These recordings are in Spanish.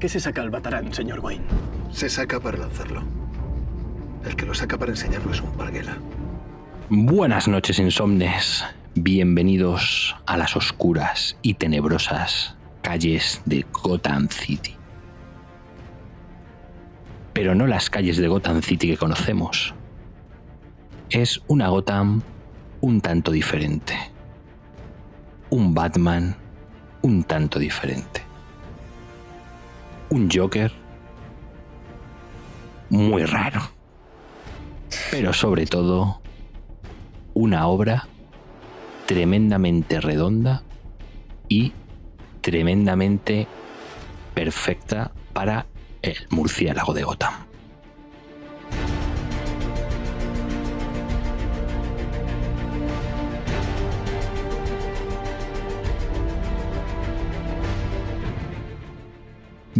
Qué se saca el batarán, señor Wayne? Se saca para lanzarlo. El que lo saca para enseñarlo es un parguela. Buenas noches, insomnes. Bienvenidos a las oscuras y tenebrosas calles de Gotham City. Pero no las calles de Gotham City que conocemos. Es una Gotham un tanto diferente. Un Batman un tanto diferente. Un Joker muy raro. Pero sobre todo, una obra tremendamente redonda y tremendamente perfecta para el murciélago de Gotham.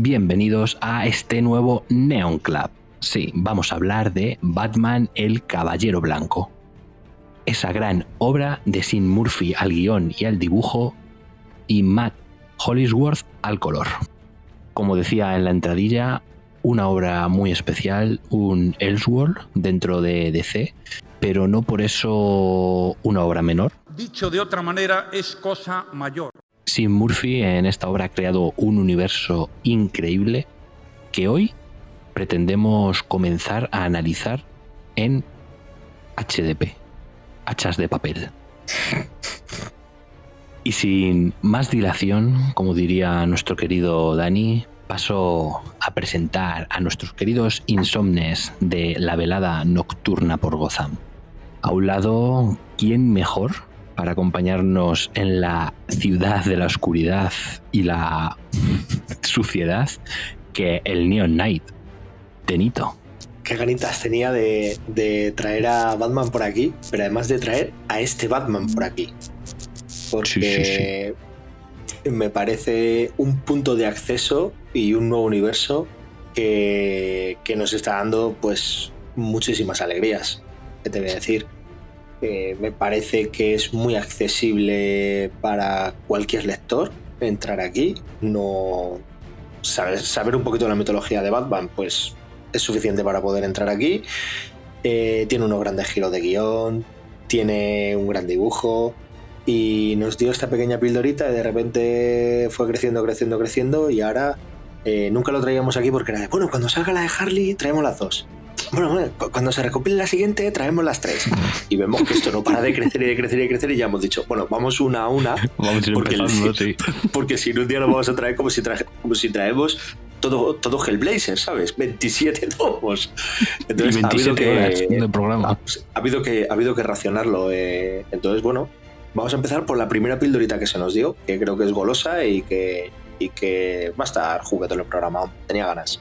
Bienvenidos a este nuevo Neon Club. Sí, vamos a hablar de Batman el Caballero Blanco. Esa gran obra de Sin Murphy al guion y al dibujo y Matt Hollisworth al color. Como decía en la entradilla, una obra muy especial, un Elseworld dentro de DC, pero no por eso una obra menor. Dicho de otra manera, es cosa mayor. Sin Murphy en esta obra ha creado un universo increíble que hoy pretendemos comenzar a analizar en HDP, hachas de papel. Y sin más dilación, como diría nuestro querido Dani, paso a presentar a nuestros queridos insomnes de la velada nocturna por Gotham. A un lado, ¿quién mejor para acompañarnos en la ciudad de la oscuridad y la suciedad que el Neon Knight? Tenito. Qué ganitas tenía de, de traer a Batman por aquí, pero además de traer a este Batman por aquí. Porque me parece un punto de acceso y un nuevo universo que, que nos está dando pues muchísimas alegrías. ¿Qué te voy a decir? Me parece que es muy accesible para cualquier lector entrar aquí. No saber, saber un poquito de la mitología de Batman, pues es suficiente para poder entrar aquí. Eh, tiene unos grandes giros de guion, tiene un gran dibujo y nos dio esta pequeña pildorita y de repente fue creciendo, creciendo, creciendo y ahora eh, nunca lo traíamos aquí porque era de, bueno, cuando salga la de Harley traemos las dos. Bueno, bueno, cu- cuando se recopile la siguiente traemos las tres. Y vemos que esto no para de crecer y de crecer y de crecer y ya hemos dicho, bueno, vamos una a una Vamos a ir Porque empezando, sí. porque si no un día lo vamos a traer como si, traje- como si traemos todo, todo Hellblazer, ¿sabes? 27 tomos. Y 27 horas de programa. ha, ha habido que, ha habido que racionarlo. eh. Entonces, bueno, Vamos a empezar por la primera pildorita que se nos dio, que creo que es golosa y que, y que va a estar juguetón el programa. Tenía ganas.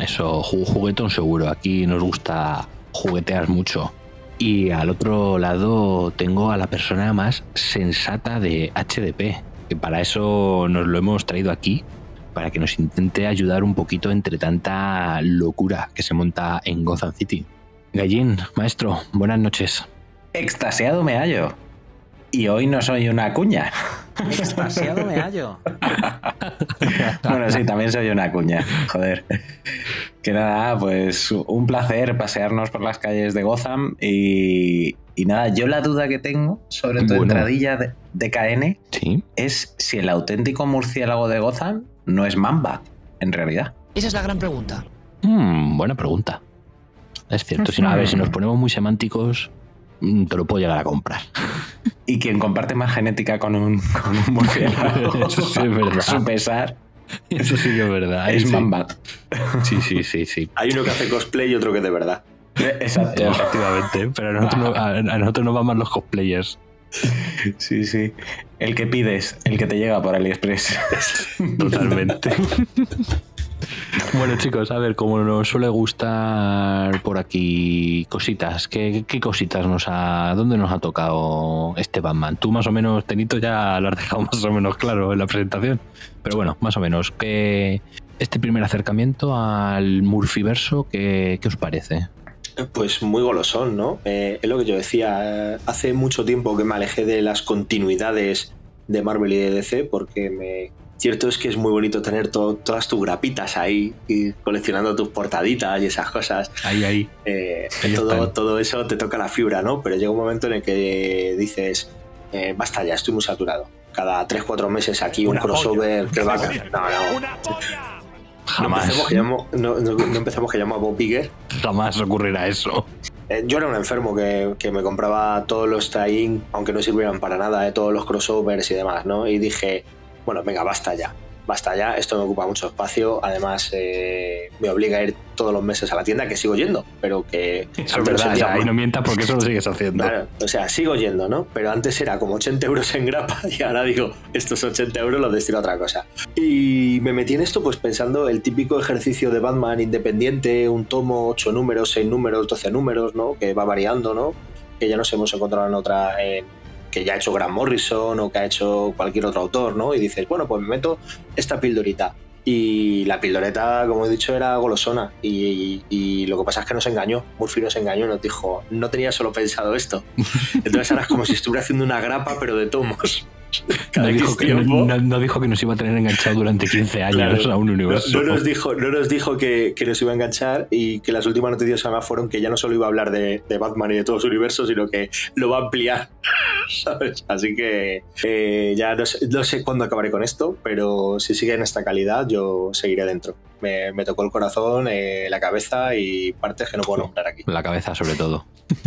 Eso, juguetón seguro. Aquí nos gusta juguetear mucho. Y al otro lado tengo a la persona más sensata de HDP, que para eso nos lo hemos traído aquí, para que nos intente ayudar un poquito entre tanta locura que se monta en Gotham City. Gallín, maestro, buenas noches. Extasiado me hallo. Y hoy no soy una cuña. Extasiado me hallo. bueno, sí, también soy una cuña. Joder. Que nada, pues un placer pasearnos por las calles de Gotham y, nada, yo la duda que tengo sobre tu entradilla de, KN es si el auténtico murciélago de Gotham no es Mamba, en realidad. Esa es la gran pregunta. Hmm, buena pregunta. Es cierto, si a ver, si nos ponemos muy semánticos, te lo puedo llegar a comprar. Y quien comparte más genética con un, con murciélago, Eso sí es verdad. su pesar, Eso sí que es verdad. es sí. Mamba. Sí, sí, sí, sí. Hay uno que hace cosplay y otro que de verdad. Exacto. Efectivamente, pero a nosotros, no, a, a nosotros nos van más los cosplayers. Sí, sí. El que pides, el que te llega por AliExpress. Totalmente. Bueno, chicos, a ver, como nos suele gustar por aquí cositas, ¿qué, cositas nos ha. ¿Dónde nos ha tocado este Batman? Tú, más o menos, Tenito, ya lo has dejado más o menos claro en la presentación. Pero bueno, más o menos, ¿qué, este primer acercamiento al Murphyverso, ¿qué, qué os parece? Pues muy golosón, ¿no? Eh, es lo que yo decía. eh, Hace mucho tiempo que me alejé de las continuidades de Marvel y de DC porque me. Cierto es que es muy bonito tener to- todas tus grapitas ahí y coleccionando tus portaditas y esas cosas. Ahí, ahí. Eh, Ahí todo, todo eso te toca la fibra, ¿no? Pero llega un momento en el que dices, eh, basta ya, estoy muy saturado. Cada 3-4 meses aquí un crossover que va a... No, no. ¡Una polla! No empecemos que llamo, no, no- no empecemos que llamo a Bob Iger. Jamás ocurrirá eso. Eh, yo era un enfermo que, que me compraba todos los tie aunque no sirvieran para nada, eh, todos los crossovers y demás, ¿no? Y dije, bueno, venga, basta ya. Basta ya, esto me ocupa mucho espacio. Además, eh, me obliga a ir todos los meses a la tienda, que sigo yendo, pero que. Eso es verdad, mal. no mientas porque eso lo sigues haciendo. Claro, o sea, sigo yendo, ¿no? Pero antes era como 80 euros en grapa y ahora digo, estos 80 euros los destino a otra cosa. Y me metí en esto pues pensando el típico ejercicio de Batman independiente, un tomo, 8 números, 6 números, 12 números, ¿no? Que va variando, ¿no? Que ya nos hemos encontrado en otra, en- que ya ha hecho Grant Morrison o que ha hecho cualquier otro autor, ¿no? Y dices, bueno, pues me meto esta pildorita. Y la pildoreta, como he dicho, era golosona. Y, y lo que pasa es que nos engañó. Murphy nos engañó y nos dijo, no tenía solo pensado esto. Entonces ahora es como si estuviera haciendo una grapa, pero de tomos. No dijo, que, tiempo. no- no dijo que nos iba a tener enganchado durante 15 años Claro. a un No, universo. no nos dijo, no nos dijo que, que nos iba a enganchar y que las últimas noticias además fueron que ya no solo iba a hablar de, de Batman y de todo su universo, sino que lo va a ampliar. ¿sabes? Así que eh, ya no sé, no sé cuándo acabaré con esto, pero si sigue en esta calidad, yo seguiré dentro. Me, me tocó el corazón, eh, la cabeza y partes que no puedo nombrar aquí. La cabeza, sobre todo.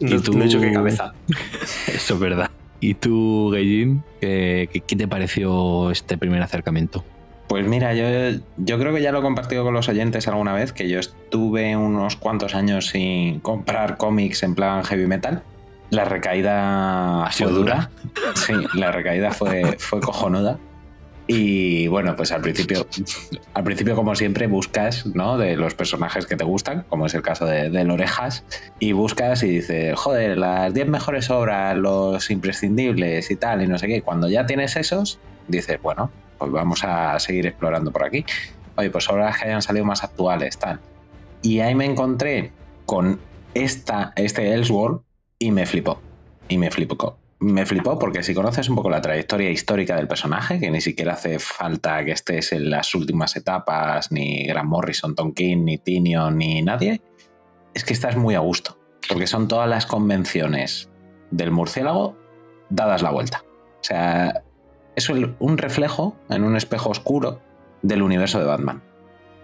No, ¿Y tú? no he dicho que cabeza. Eso es verdad. ¿Y tú, Gallín, qué, te pareció este primer acercamiento? Pues mira, yo, yo creo que ya lo he compartido con los oyentes alguna vez, que yo estuve unos cuantos años sin comprar cómics en plan heavy metal. La recaída fue dura. Sí, la recaída fue, fue cojonuda. Y bueno, pues al principio, al principio, como siempre, buscas, ¿no? De los personajes que te gustan, como es el caso de, de Orejas, y buscas y dices, joder, las 10 mejores obras, los imprescindibles y tal, y no sé qué. Cuando ya tienes esos, dices, bueno, pues vamos a seguir explorando por aquí. Oye, pues obras que hayan salido más actuales, tal. Y ahí me encontré con esta, este Elseworld y me flipó. Y me flipó. Me flipó porque si conoces un poco la trayectoria histórica del personaje, que ni siquiera hace falta que estés en las últimas etapas, ni Grant Morrison, Tom King, ni Tinio, ni nadie, es que estás muy a gusto. Porque son todas las convenciones del murciélago dadas la vuelta. O sea, es un reflejo en un espejo oscuro del universo de Batman.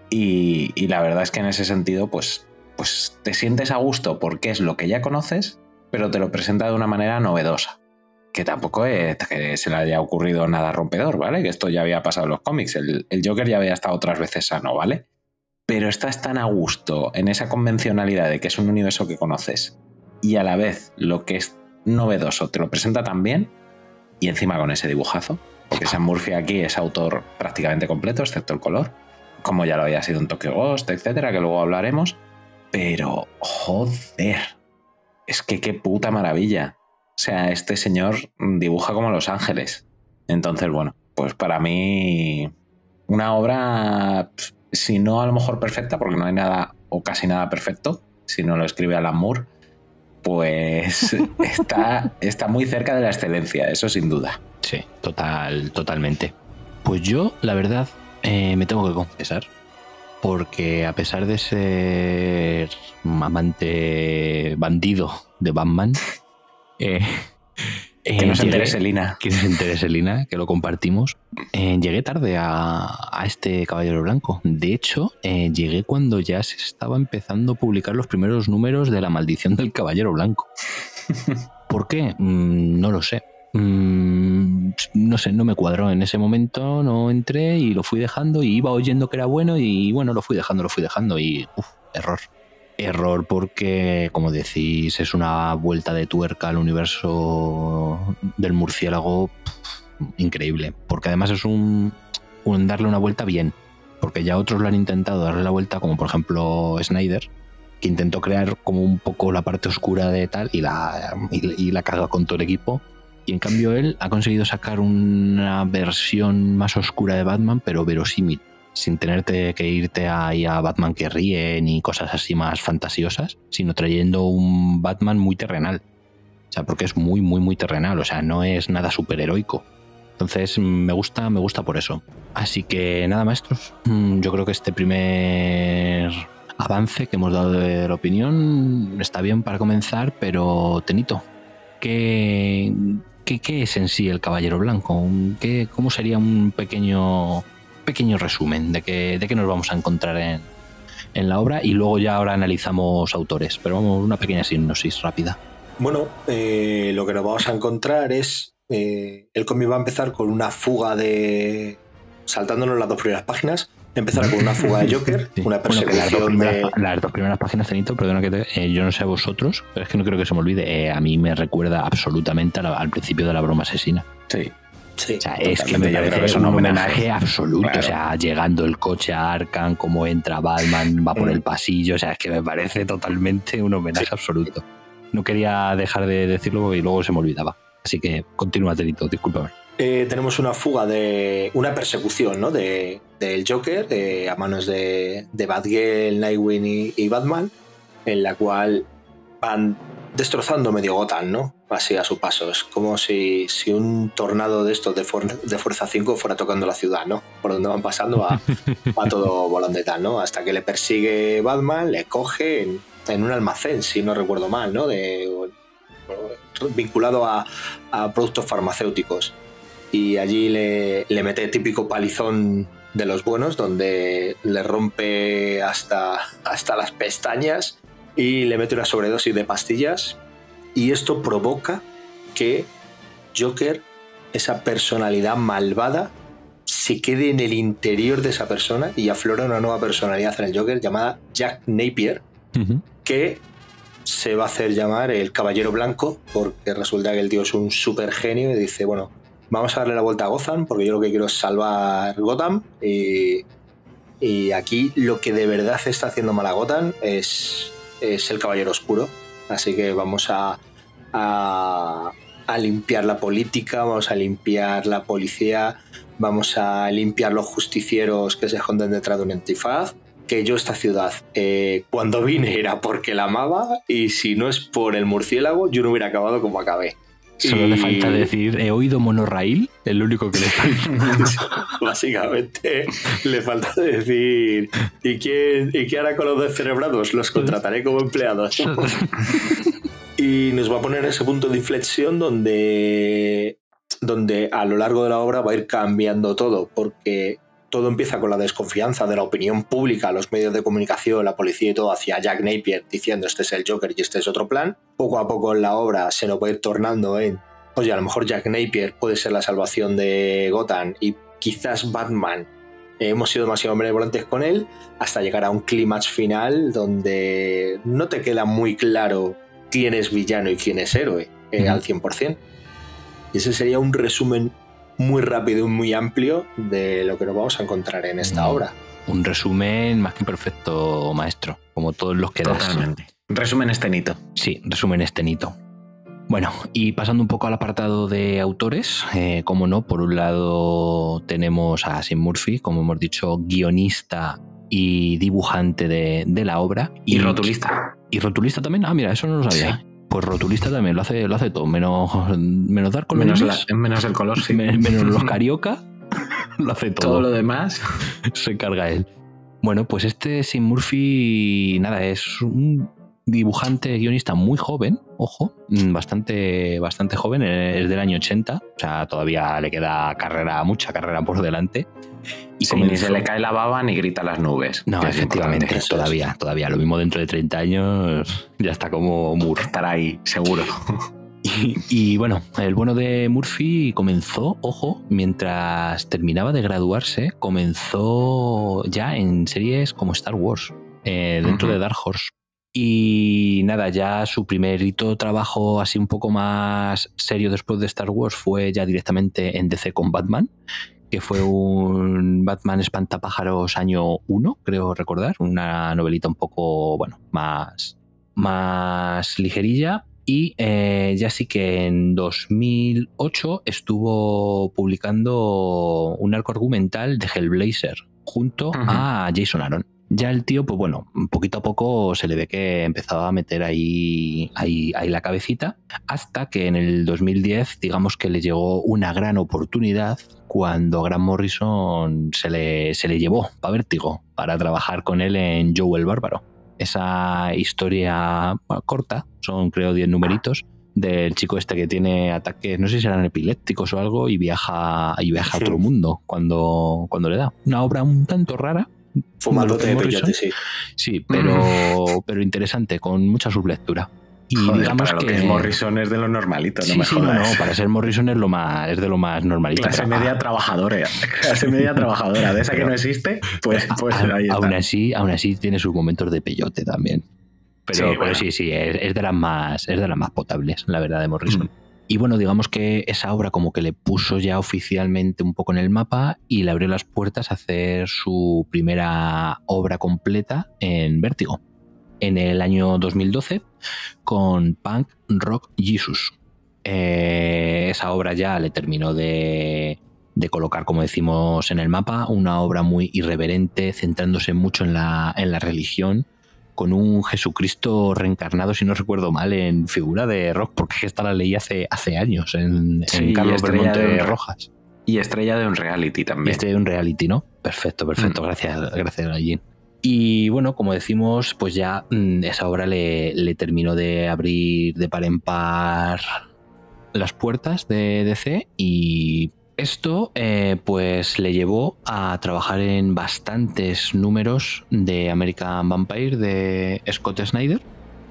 Y, y la verdad es que en ese sentido, pues, pues te sientes a gusto porque es lo que ya conoces, pero te lo presenta de una manera novedosa. Que tampoco es que se le haya ocurrido nada rompedor, ¿vale? Que esto ya había pasado en los cómics. El, el Joker ya había estado otras veces sano, ¿vale? Pero estás tan a gusto en esa convencionalidad de que es un universo que conoces y a la vez lo que es novedoso, te lo presenta tan bien y encima con ese dibujazo, porque Sam Murphy aquí es autor prácticamente completo, excepto el color, como ya lo había sido en Tokyo Ghost, etcétera, que luego hablaremos. Pero, joder, es que qué puta maravilla. O sea, este señor dibuja como Los Ángeles. Entonces, bueno, pues para mí una obra, si no a lo mejor perfecta, porque no hay nada o casi nada perfecto, si no lo escribe Alan Moore, pues está, está muy cerca de la excelencia, eso sin duda. Sí, total, totalmente. Pues yo, la verdad, eh, me tengo que confesar, porque a pesar de ser amante bandido de Batman, eh, que no se entere Selina. Que no se entere Selina, que lo compartimos. Eh, llegué tarde a, este Caballero Blanco. De hecho, eh, llegué cuando ya se estaba empezando a publicar los primeros números de La Maldición del Caballero Blanco. ¿Por qué? Mm, no lo sé. Mm, no sé, no me cuadró en ese momento, no entré y lo fui dejando y iba oyendo que era bueno y bueno, lo fui dejando, lo fui dejando y uf, error. Error porque, como decís, es una vuelta de tuerca al universo del murciélago increíble. Porque además es un, darle una vuelta bien. Porque ya otros lo han intentado darle la vuelta, como por ejemplo Snyder, que intentó crear como un poco la parte oscura de tal y la, y, la caga con todo el equipo. Y en cambio él ha conseguido sacar una versión más oscura de Batman, pero verosímil sin tenerte que irte ahí a Batman que ríe ni cosas así más fantasiosas, sino trayendo un Batman muy terrenal. O sea, porque es muy, muy, muy terrenal, o sea, no es nada superheroico. Entonces me gusta, me gusta por eso. Así que nada, maestros. Mm, yo creo que este primer avance que hemos dado de la opinión está bien para comenzar, pero Tenito, ¿qué, qué, es en sí el Caballero Blanco? ¿Qué, ¿Cómo sería un pequeño pequeño resumen de qué, de qué nos vamos a encontrar en, en la obra y luego ya ahora analizamos autores, pero vamos, una pequeña sinopsis rápida. Bueno, eh, lo que nos vamos a encontrar es, eh, el cómic va a empezar con una fuga de, saltándonos las dos primeras páginas, empezar con una fuga de Joker, una persecución de... Las dos primeras páginas, Cenito, perdona que te, eh, yo no sé a vosotros, pero es que no creo que se me olvide, a mí me recuerda absolutamente al principio de la broma asesina. Sí, Sí, o sea, es que me parece un homenaje, absoluto. O sea, llegando el coche a Arkham, cómo entra Batman, va por el mm. pasillo. O sea, es que me parece totalmente un homenaje absoluto. No quería dejar de decirlo y luego se me olvidaba. Así que continúa, Terito, discúlpame. Eh, tenemos una fuga de. una persecución, ¿no? De, del Joker eh, a manos de, de Batgirl, Nightwing y, y Batman, en la cual van destrozando medio Gotham, ¿no? Así a su paso. Es como si, si un tornado de estos de, de, Fuerza 5 fuera tocando la ciudad, ¿no? Por donde van pasando a, a todo volando de tal, ¿no? Hasta que le persigue Batman, le coge en, un almacén, si no recuerdo mal, ¿no? De, vinculado a, a productos farmacéuticos. Y allí le, le mete típico palizón de los buenos, donde le rompe hasta, hasta las pestañas y le mete una sobredosis de pastillas y esto provoca que Joker, esa personalidad malvada, se quede en el interior de esa persona y aflora una nueva personalidad en el Joker llamada Jack Napier, que se va a hacer llamar el Caballero Blanco porque resulta que el tío es un super genio y dice, bueno, vamos a darle la vuelta a Gotham porque yo lo que quiero es salvar Gotham y, y aquí lo que de verdad está haciendo mal a Gotham es es el Caballero Oscuro. Así que vamos a, a, limpiar la política, vamos a limpiar la policía, vamos a limpiar los justicieros que se esconden detrás de un antifaz. Que yo esta ciudad, eh, cuando vine era porque la amaba y si no es por el murciélago, yo no hubiera acabado como acabé. Solo le falta decir, he oído monorail, el único que le falta. Básicamente, le falta decir, ¿y quién, ¿y qué hará con los descerebrados? Los contrataré como empleados. y nos va a poner ese punto de inflexión donde, donde a lo largo de la obra va a ir cambiando todo, porque todo empieza con la desconfianza de la opinión pública, los medios de comunicación, la policía y todo hacia Jack Napier diciendo este es el Joker y este es otro plan. Poco a poco en la obra se nos va a ir tornando en, oye, a lo mejor Jack Napier puede ser la salvación de Gotham y quizás Batman hemos sido demasiado benevolentes con él hasta llegar a un clímax final donde no te queda muy claro quién es villano y quién es héroe. eh, al 100%. Y ese sería un resumen muy rápido y muy amplio de lo que nos vamos a encontrar en esta obra. Un resumen más que perfecto, maestro, como todos los que das. Totalmente. Resumen estenito. Sí, resumen estenito. Bueno, y pasando un poco al apartado de autores, eh, como no, por un lado tenemos a Sim Murphy, como hemos dicho, guionista y dibujante de, de la obra. Y, rotulista. ¿Y rotulista también? Ah, mira, eso no lo sabía. Sí. Pues rotulista también, lo hace, lo hace todo, menos, menos dar con Menos, la- menos el color, sí. menos los carioca, lo hace todo. Todo lo demás. se encarga él. Bueno, pues este Sim Murphy, nada, es un dibujante guionista muy joven, ojo, mm, bastante, bastante joven, eh, es del año 80, o sea, todavía le queda carrera, mucha carrera por delante. Y Sí, ni se le cae la baba ni grita las nubes. No, es efectivamente, todavía, todavía. Lo mismo dentro de 30 años ya está como Moore. Estará ahí, seguro. Y, y bueno, el bueno de Murphy comenzó, ojo, mientras terminaba de graduarse, comenzó ya en series como Star Wars, eh, dentro de Dark Horse. Y nada, ya su primerito trabajo así un poco más serio después de Star Wars fue ya directamente en DC con Batman, que fue un Batman Espantapájaros año 1, creo recordar, una novelita un poco, bueno, más, más ligerilla. Y eh, ya sí que en 2008 estuvo publicando un arco argumental de Hellblazer junto a Jason Aaron. Ya el tío, pues bueno, poquito a poco se le ve que empezaba a meter ahí, ahí, ahí la cabecita, hasta que en el 2010, digamos que le llegó una gran oportunidad cuando Grant Morrison se le, se le llevó para Vértigo, para trabajar con él en Joe el Bárbaro. Esa historia bueno, corta, son creo 10 numeritos, del chico este que tiene ataques, no sé si eran epilépticos o algo, y viaja, y viaja a otro mundo cuando, cuando le da. Una obra un tanto rara. Fumadote de peyote, sí. Sí, pero, pero interesante, con mucha sublectura. Y Joder, digamos para lo que, que es Morrison es de lo normalito, no Sí, me sí, no, jodas. no, para ser Morrison es lo más, es de lo más normalito. Clase pero, media trabajadora. Clase media trabajadora. De esa que no existe, pues, pues a- ahí está. aún así, aún así tiene sus momentos de peyote también. Pero Sí, pero bueno. sí, sí, es, es de las más, es de las más potables, la verdad, de Morrison. Mm. Y bueno, digamos que esa obra como que le puso ya oficialmente un poco en el mapa y le abrió las puertas a hacer su primera obra completa en Vértigo. En el año 2012 con Punk Rock Jesus. Eh, esa obra ya le terminó de, de colocar, como decimos en el mapa, una obra muy irreverente, centrándose mucho en la, en la religión, con un Jesucristo reencarnado, si no recuerdo mal, en figura de rock, porque es que esta la leí hace, hace años en, Carlos estrella Belmonte de un- Rojas. Y estrella de un reality Y también. este es un reality, ¿no? Perfecto, perfecto. Mm. Gracias, gracias, Gallín. Y bueno, como decimos, pues ya mm, esa obra le, le terminó de abrir de par en par las puertas de DC y esto eh, pues le llevó a trabajar en bastantes números de American Vampire de Scott Snyder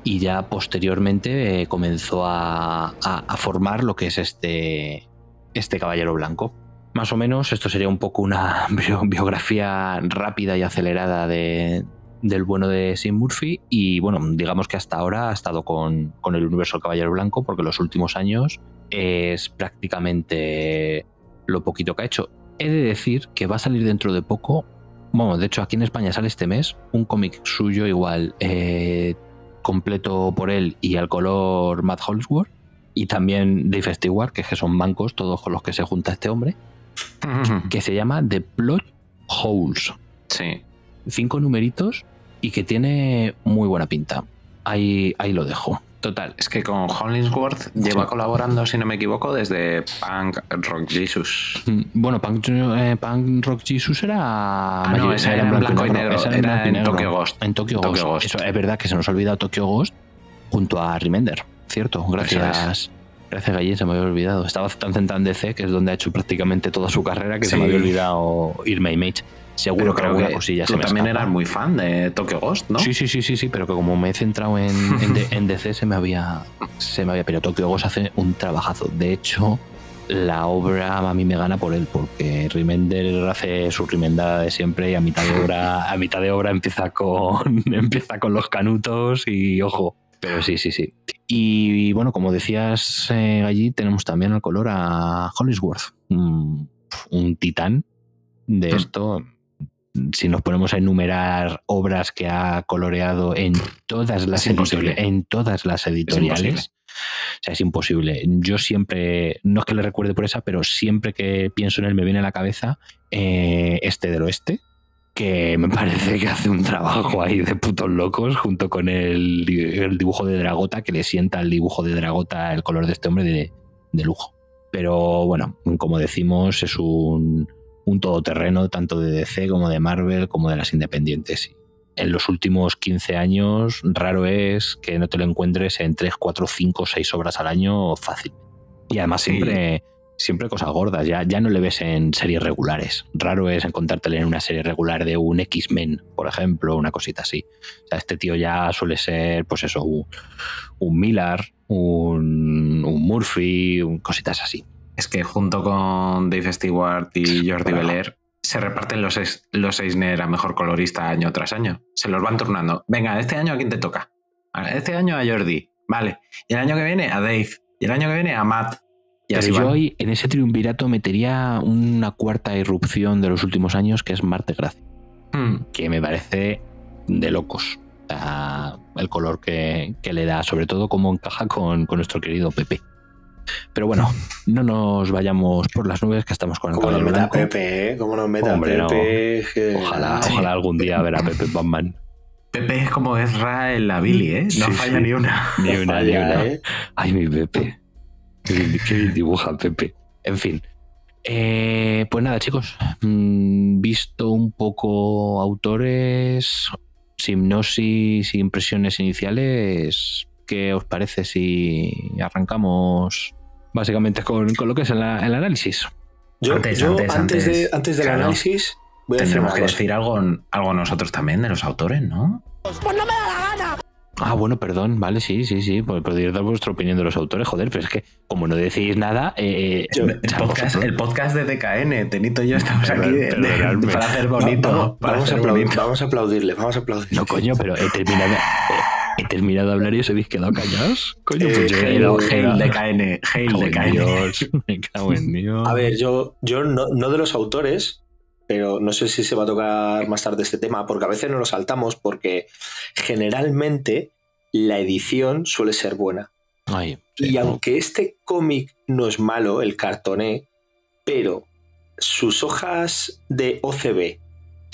y ya posteriormente eh, comenzó a, formar lo que es este, este Caballero Blanco. Más o menos esto sería un poco una bio- biografía rápida y acelerada de, del bueno de Sim Murphy y bueno, digamos que hasta ahora ha estado con, con el universo del Caballero Blanco porque los últimos años es prácticamente lo poquito que ha hecho. He de decir que va a salir dentro de poco, bueno, de hecho aquí en España sale este mes, un cómic suyo igual eh, completo por él y al color Matt Holdsworth y también Dave Stewart, que es que son bancos todos con los que se junta este hombre, que se llama The Plot Holes. Sí. Cinco numeritos y que tiene muy buena pinta. Ahí, ahí lo dejo. Total, es que con Hollingsworth lleva colaborando, si no me equivoco, desde Punk Rock Jesus. Mm, Bueno, Punk, eh, Punk Rock Jesus era. Ah, no, esa era en blanco y negro, esa era en negro. Tokyo Ghost. En Tokyo, Tokyo Ghost. Ghost. Eso, es verdad que se nos ha olvidado Tokyo Ghost junto a Remender. Cierto, gracias. Gracias, Gallín, se me había olvidado. Estaba tan centrado en DC, que es donde ha hecho prácticamente toda su carrera, que se me había olvidado irme a Image. Seguro Pero que alguna cosilla tú se me también escapa. eras muy fan de Tokyo Ghost, ¿no? Sí, sí, sí, sí, sí, pero que como me he centrado en, en, D- en DC se me había. Se me había. Pero Tokyo Ghost hace un trabajazo. De hecho, la obra a mí me gana por él, porque Remender hace su remendada de siempre y a mitad de obra, a mitad de obra empieza con. empieza con los canutos y ojo. Pero sí, sí, sí. Y, bueno, como decías eh, allí, tenemos también al color a Hollisworth, un, un titán de Mm. esto. Si nos ponemos a enumerar obras que ha coloreado en todas las, editoriales, en todas las editoriales, o sea, es imposible. Yo siempre, no es que le recuerde por esa, pero siempre que pienso en él me viene a la cabeza eh, este del oeste, que me parece que hace un trabajo ahí de putos locos junto con el, el dibujo de Dragota, que le sienta al dibujo de Dragota el color de este hombre de, de lujo. Pero bueno, como decimos, es un, un todoterreno tanto de DC como de Marvel como de las independientes. En los últimos 15 años, raro es que no te lo encuentres en 3, 4, 5, 6 obras al año fácil. Y además Sí. siempre, siempre cosas gordas, ya, ya no le ves en series regulares. Raro es encontrártelo en una serie regular de un X-Men, por ejemplo, una cosita así. O sea, este tío ya suele ser, pues eso, un, un Miller, un, un Murphy, un- cositas así. Es que junto con Dave Stewart y Jordi Bueno. Belair se reparten los, eis- los Eisner a mejor colorista año tras año. Se los van turnando. Venga, este año a quién te toca. Este año a Jordi. Vale. Y el año que viene a Dave. Y el año que viene a Matt. Y Pero así yo hoy en ese triunvirato metería una cuarta irrupción de los últimos años que es Marte Gracia, Hmm. que me parece de locos. O sea, el color que, que le da, sobre todo cómo encaja con, con nuestro querido Pepe. Pero bueno, no nos vayamos por las nubes que estamos con el Como nos meta. Pepe, ¿eh? Como nos meta Hombre, no. Pepe. que- Ojalá, Sí. ojalá algún día ver a Pepe Batman. Pepe es como Ezra en la Billy, ¿eh? No Sí, falla sí. ni una. Ni una, ni una. ¿eh? Ay, mi Pepe. Qué bien, dibuja Pepe. En fin. Eh, pues nada, chicos. Mm, Visto un poco autores, hipnosis y impresiones iniciales, ¿qué os parece si arrancamos básicamente con, con lo que es el, el análisis? Yo, Antes, yo antes, de, antes del Claro. análisis voy a Tendremos que decir algo, algo nosotros también de los autores, ¿no? Ah, bueno, perdón, vale, sí, sí, sí. Pues podéis dar vuestra opinión de los autores, joder, pero es que como no decís nada, eh, Yo- el, podcast, el podcast de DKN, Tenito y yo estamos aquí de- de- Perdonadme. para hacer bonito. Vamos, para vamos a hacer aplaudir, bonito. vamos a aplaudirle, vamos a aplaudirle. No, coño, pero he terminado, he, he terminado de hablar y os habéis quedado callados. Coño, Eh, pues yo Hail, hail era- DKN, hail Me cago en DKN. Dios, me cago en Dios. A ver, yo, yo no, no de los autores, pero no sé si se va a tocar más tarde este tema, porque a veces nos lo saltamos, porque generalmente la edición suele ser buena. Ay, Y aunque este cómic no es malo, el cartoné, pero sus hojas de OCB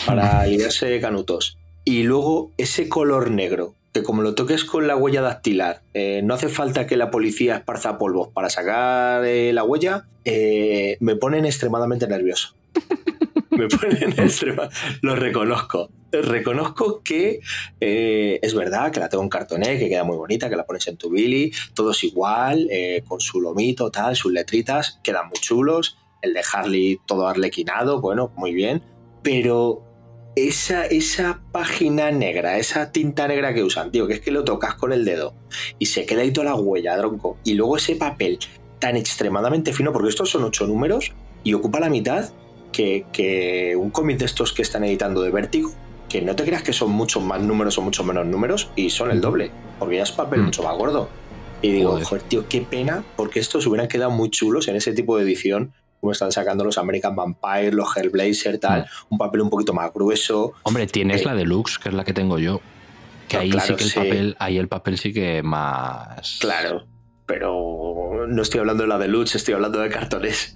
para liarse canutos y luego ese color negro, que como lo toques con la huella dactilar, eh, no hace falta que la policía esparza polvos para sacar eh, la huella, eh, me ponen extremadamente nervioso. Me ponen extrema, lo reconozco. Reconozco que eh, es verdad que la tengo en cartoné, que queda muy bonita, que la pones en tu Billy, todo es igual, con su lomito, tal, sus letritas, quedan muy chulos. El de Harley todo arlequinado, bueno, muy bien. Pero esa, esa página negra, esa tinta negra que usan, tío, que es que lo tocas con el dedo y se queda ahí toda la huella, tronco. Y luego ese papel tan extremadamente fino, porque estos son ocho números y ocupa la mitad que, que un cómic de estos que están editando de Vértigo, que no te creas que son muchos más números o muchos menos números y son el doble, porque ya es papel Mm. mucho más gordo. Y digo, Joder. joder, tío, qué pena, porque estos hubieran quedado muy chulos en ese tipo de edición, como están sacando los American Vampire, los Hellblazer, tal, un papel un poquito más grueso. Hombre, tienes Eh, la deluxe, que es la que tengo yo. Que No, ahí claro, sí que el sí. papel, ahí el papel sí que más. Claro, pero no estoy hablando de la deluxe, estoy hablando de cartones.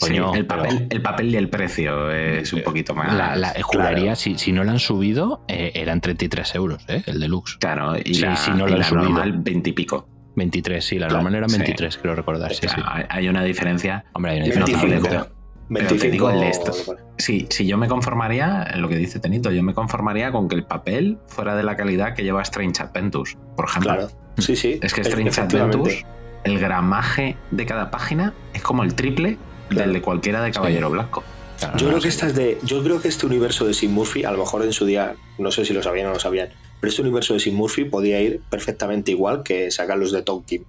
Coño, Sí, el, pero- papel, el papel y el precio es un poquito más. La, la- juraría, si, si no lo han subido, eh, eran 33 euros, ¿eh? El deluxe. Claro, y Sí, la, si no lo y han la subido. normal 20 y pico. 23, sí, la Claro, normal eran sí. 23, creo recordar. Sí, sí. Claro, hay- Hay una diferencia. Hombre, hay una diferencia. 25. notable, pero- Pero te 25 digo el de esto. Sí, si yo me conformaría, en lo que dice Tenito, yo me conformaría con que el papel fuera de la calidad que lleva Strange Adventures, por ejemplo. Claro, sí, sí. Es que Strange. Adventures, el gramaje de cada página es como el triple Claro. del de cualquiera de Caballero Blanco. Claro, Yo no, creo que sí. esta es de. Yo creo que este universo de Sim Murphy, a lo mejor en su día, no sé si lo sabían o no lo sabían, pero este universo de Sim Murphy podía ir perfectamente igual que sacar los de Tolkien.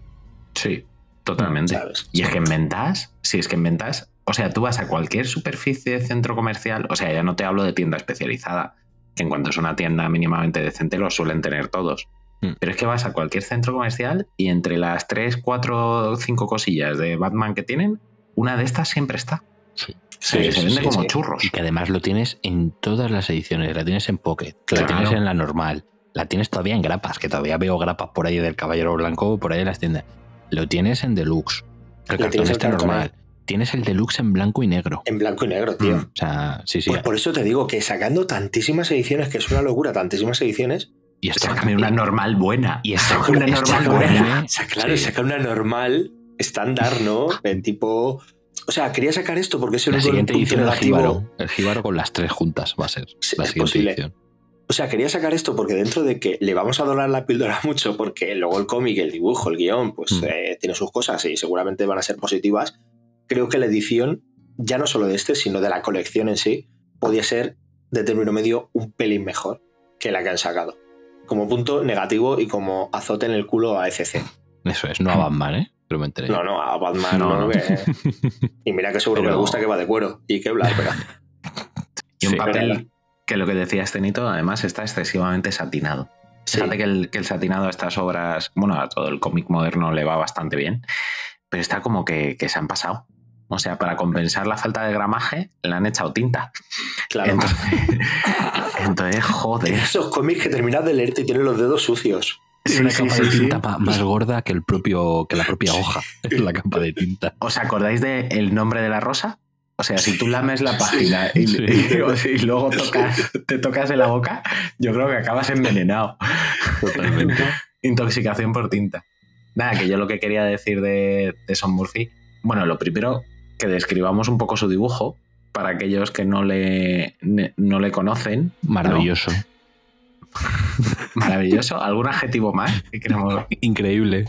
Sí, totalmente. ¿Sabes? Y es que en ventas, si es que en ventas, o sea, tú vas a cualquier superficie de centro comercial, o sea, ya no te hablo de tienda especializada, que en cuanto es una tienda mínimamente decente lo suelen tener todos. Pero es que vas a cualquier centro comercial y entre las 3, 4, 5 cosillas de Batman que tienen, una de estas siempre está. Sí. Se, se vende como churros. Y que además lo tienes en todas las ediciones. La tienes en Pocket, la tienes en la normal, la tienes todavía en grapas, que todavía veo grapas por ahí del Caballero Blanco, por ahí en las tiendas. Lo tienes en deluxe. El cartón está cartón, normal. Tienes el deluxe en blanco y negro. En blanco y negro, tío. O sea, sí, sí. Pues por eso te digo que sacando tantísimas ediciones, que es una locura, tantísimas ediciones. Y Sácame una normal buena. Y esta una normal buena. buena. Sa- claro, saca una normal estándar, ¿no? En tipo. O sea, quería sacar esto porque es el La único siguiente edición del. Jíbaro. El Jíbaro con las tres juntas va a ser. Sí, la siguiente edición. O sea, quería sacar esto porque dentro de que le vamos a dorar la píldora mucho, porque luego el cómic, el dibujo, el guion, pues Mm. eh, tiene sus cosas y seguramente van a ser positivas. Creo que la edición, ya no solo de este, sino de la colección en sí, podía ser de término medio un pelín mejor que la que han sacado. Como punto negativo y como azote en el culo a ECC. Eso es, no a Batman, ¿eh? Pero me enteré. No, no, a Batman No, no, no. que- Y mira que seguro que le gusta que va de cuero y que bla, pero Y un Sí, papel. Que lo que decía Estenito, además está excesivamente satinado. Sí. Fíjate que el, que el satinado a estas obras, bueno, a todo el cómic moderno le va bastante bien, pero está como que, que se han pasado. O sea, para compensar la falta de gramaje, le han echado tinta. claro. Entonces, entonces, joder. Esos cómics que terminas de leerte y tienen los dedos sucios. Es una Sí, capa sí, de sí, tinta sí. más gorda que el propio que la propia hoja. Es la capa de tinta. ¿Os acordáis del nombre de la rosa? O sea, si tú lames la página y, Sí. y- y luego tocas, te tocas en la boca, yo creo que acabas envenenado. Totalmente. Intoxicación por tinta. Nada, que yo lo que quería decir de, de Son Murphy, bueno, lo primero, que describamos un poco su dibujo para aquellos que no le, ne- no le conocen. ¿no? Maravilloso. Maravilloso. ¿Algún adjetivo más que queremos? Increíble.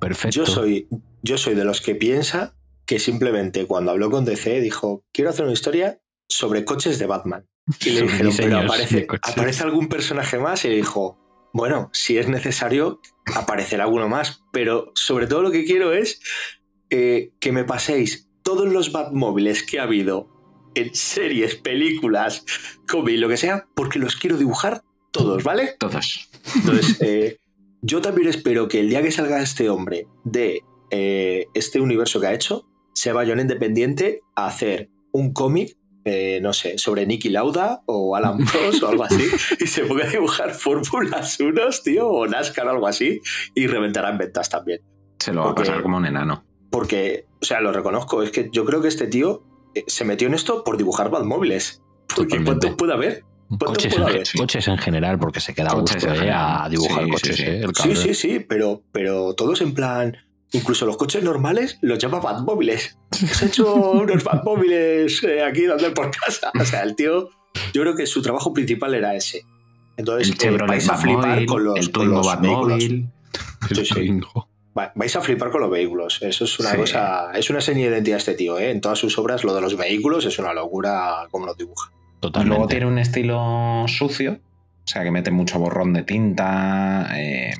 Perfecto. Yo soy, yo soy de los que piensa que simplemente cuando habló con DC dijo, quiero hacer una historia sobre coches de Batman. Y le dijeron, pero aparece, de coches". ¿aparece algún personaje más? Y le dijo, bueno, si es necesario, aparecerá alguno más. Pero sobre todo lo que quiero es eh, que me paséis todos los Batmóviles que ha habido en series, películas, cómic, lo que sea, porque los quiero dibujar todos, ¿vale? Todos. Entonces, eh, yo también espero que el día que salga este hombre de eh, este universo que ha hecho, se vaya un independiente a hacer un cómic, eh, no sé, sobre Nicky Lauda o Alan Prost o algo así, y se ponga a dibujar Fórmulas 1, tío, o NASCAR o algo así, y reventará en ventas también. Se lo va a pasar como un enano. Porque, o sea, lo reconozco, es que yo creo que este tío eh, se metió en esto por dibujar Batmóviles. Porque Totalmente. ¿cuántos puede haber? ¿Cuántos Coches puede en, haber? coches en general, porque se queda a gusto eh, a dibujar Sí, coches, sí, sí. eh, el Sí, sí, sí, pero, pero todos en plan. Incluso los coches normales los llama Batmóviles. Se ha hecho unos Batmóviles eh, aquí dando por casa. O sea, el tío, yo creo que su trabajo principal era ese. Entonces, El eh, vais a flipar con los, el con los vehículos. Batmóvil. Sí, sí. Vais a flipar con los vehículos. Eso es una Sí. cosa. Es una seña de identidad este tío, ¿eh? En todas sus obras, lo de los vehículos es una locura como los dibuja. Totalmente. Luego tiene un estilo sucio, o sea, que mete mucho borrón de tinta, eh,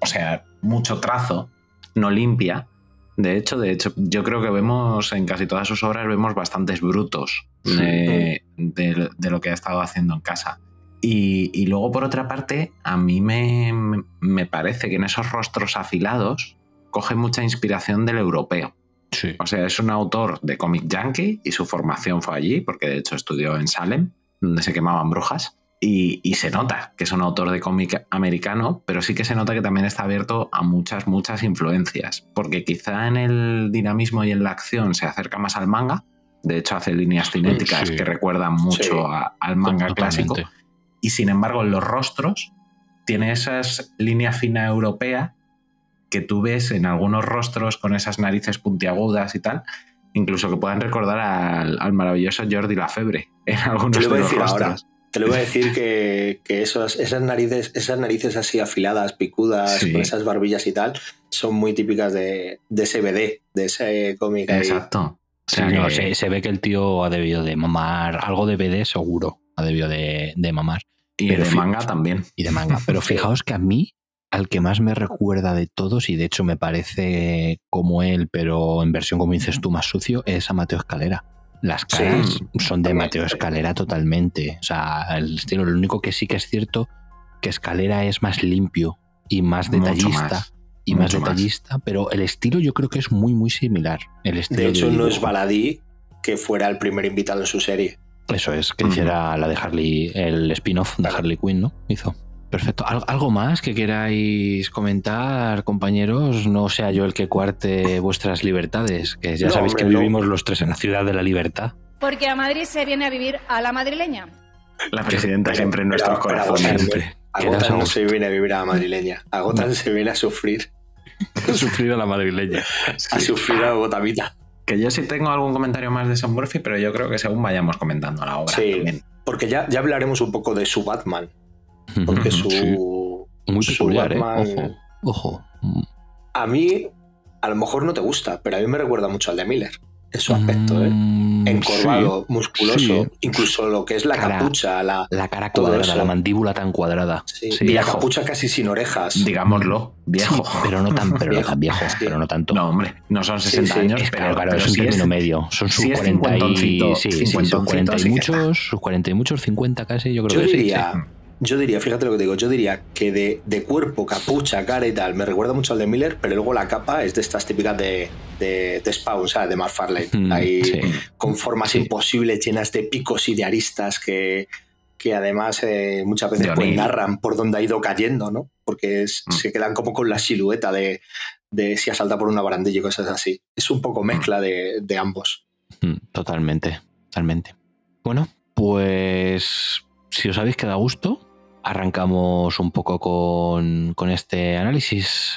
o sea, mucho trazo, no limpia. De hecho, de hecho, yo creo que vemos en casi todas sus obras vemos bastantes brutos de, de- de lo que ha estado haciendo en casa. Y, y luego, por otra parte, a mí me, me parece que en esos rostros afilados coge mucha inspiración del europeo. Sí. O sea, es un autor de cómic yankee y su formación fue allí, porque de hecho estudió en Salem, donde se quemaban brujas. Y, y se nota que es un autor de cómic americano, pero sí que se nota que también está abierto a muchas, muchas influencias. Porque quizá en el dinamismo y en la acción se acerca más al manga. De hecho, hace líneas cinéticas Sí. que recuerdan mucho Sí. a- al manga Totalmente. clásico. Y sin embargo, en los rostros tiene esas líneas fina europea que tú ves en algunos rostros con esas narices puntiagudas y tal, incluso que puedan recordar al, al maravilloso Jordi Lafebre en algunos de los rostros. ahora. Te lo voy a decir que, que esos, esas, narices, esas narices así afiladas, picudas, Sí. con esas barbillas y tal, son muy típicas de, de ese BD, de ese cómic ahí. Exacto. O Sí, sea no, se, se ve que el tío ha debido de mamar algo de BD seguro. Ha debido de, de mamar. y pero de manga también. Y de manga. Pero fijaos que a mí, al que más me recuerda de todos, y de hecho me parece como él, pero en versión, como dices tú, más sucio, es a Mateo Escalera. Las Sí, caras son de. Mateo Escalera totalmente. O sea, el estilo, lo único que sí que es cierto que Escalera es más limpio y más detallista. más, y más detallista, pero el estilo yo creo que es muy, muy similar. El estilo De hecho, no es baladí que fuera el primer invitado en su serie. Eso es, que hiciera la de Harley, el spin-off de Harley Quinn, ¿no? Hizo. Perfecto. ¿Al- ¿Algo más que queráis comentar, compañeros? No sea yo el que cuarte vuestras libertades, que ya No, sabéis hombre, que no. vivimos los tres en la ciudad de la libertad. Porque a Madrid se viene a vivir a la madrileña. La presidenta Pero- siempre en nuestros pero a corazones. Siempre. A Gotham a no se viene a vivir a la madrileña. A Gotham se viene a sufrir. Sufrir a la madrileña. A sufrir a la gotamita. Que yo sí tengo algún comentario más de Sean Murphy, pero yo creo que según vayamos comentando la obra. Sí. también. Porque ya, ya hablaremos un poco de su Batman. Porque su. Sí. Muy su peculiar, ¿eh? Batman- Ojo. Ojo. A mí, a lo mejor no te gusta, pero a mí me recuerda mucho al de Miller. En su aspecto, ¿eh? Mm, Encorvado, sí. musculoso. Sí. Incluso lo que es la Cara- capucha, la, La cara cuadrada, la mandíbula tan cuadrada. sí, Sí, y la viejo. capucha casi sin orejas. Digámoslo, viejo. Sí, pero no tan, pero no Viejo. tan viejo, Sí. pero no tanto. No, hombre, no son 60 sí, años, Es pero, claro, pero es un sí término medio. Son sus es 40 y, sí, sí, sus cincuentoncito 40 y muchos, sus 40 y muchos, 50 casi, yo creo Yo que sí, diría, yo diría, fíjate lo que te digo, yo diría que de, de cuerpo, capucha, cara y tal, me recuerda mucho al de Miller, pero luego la capa es de estas típicas de, de, de Spawn, ¿sabes? De McFarlane. Mm, Ahí sí. con formas Sí. imposibles, llenas de picos y de aristas que, que además eh, muchas veces pues, narran por dónde ha ido cayendo, ¿no? Porque es- Mm. se quedan como con la silueta de, de si ha saltado por una barandilla y cosas así. Es un poco mezcla de, de ambos. Mm, Totalmente, totalmente. Bueno, pues si os habéis quedado a gusto, arrancamos un poco con, con este análisis.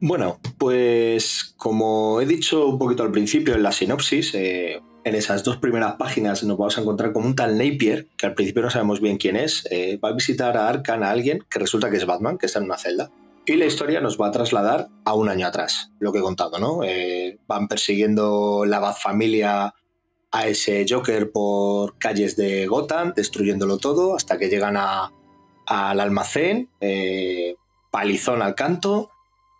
Bueno, pues como he dicho un poquito al principio en la sinopsis, eh, en esas dos primeras páginas nos vamos a encontrar con un tal Napier, que al principio no sabemos bien quién es, eh, va a visitar a Arkham a alguien que resulta que es Batman, que está en una celda. Y la historia nos va a trasladar a un año atrás, lo que he contado, ¿no? Eh, van persiguiendo la Bat familia a ese Joker por calles de Gotham, destruyéndolo todo, hasta que llegan a- al almacén, eh, palizón al canto,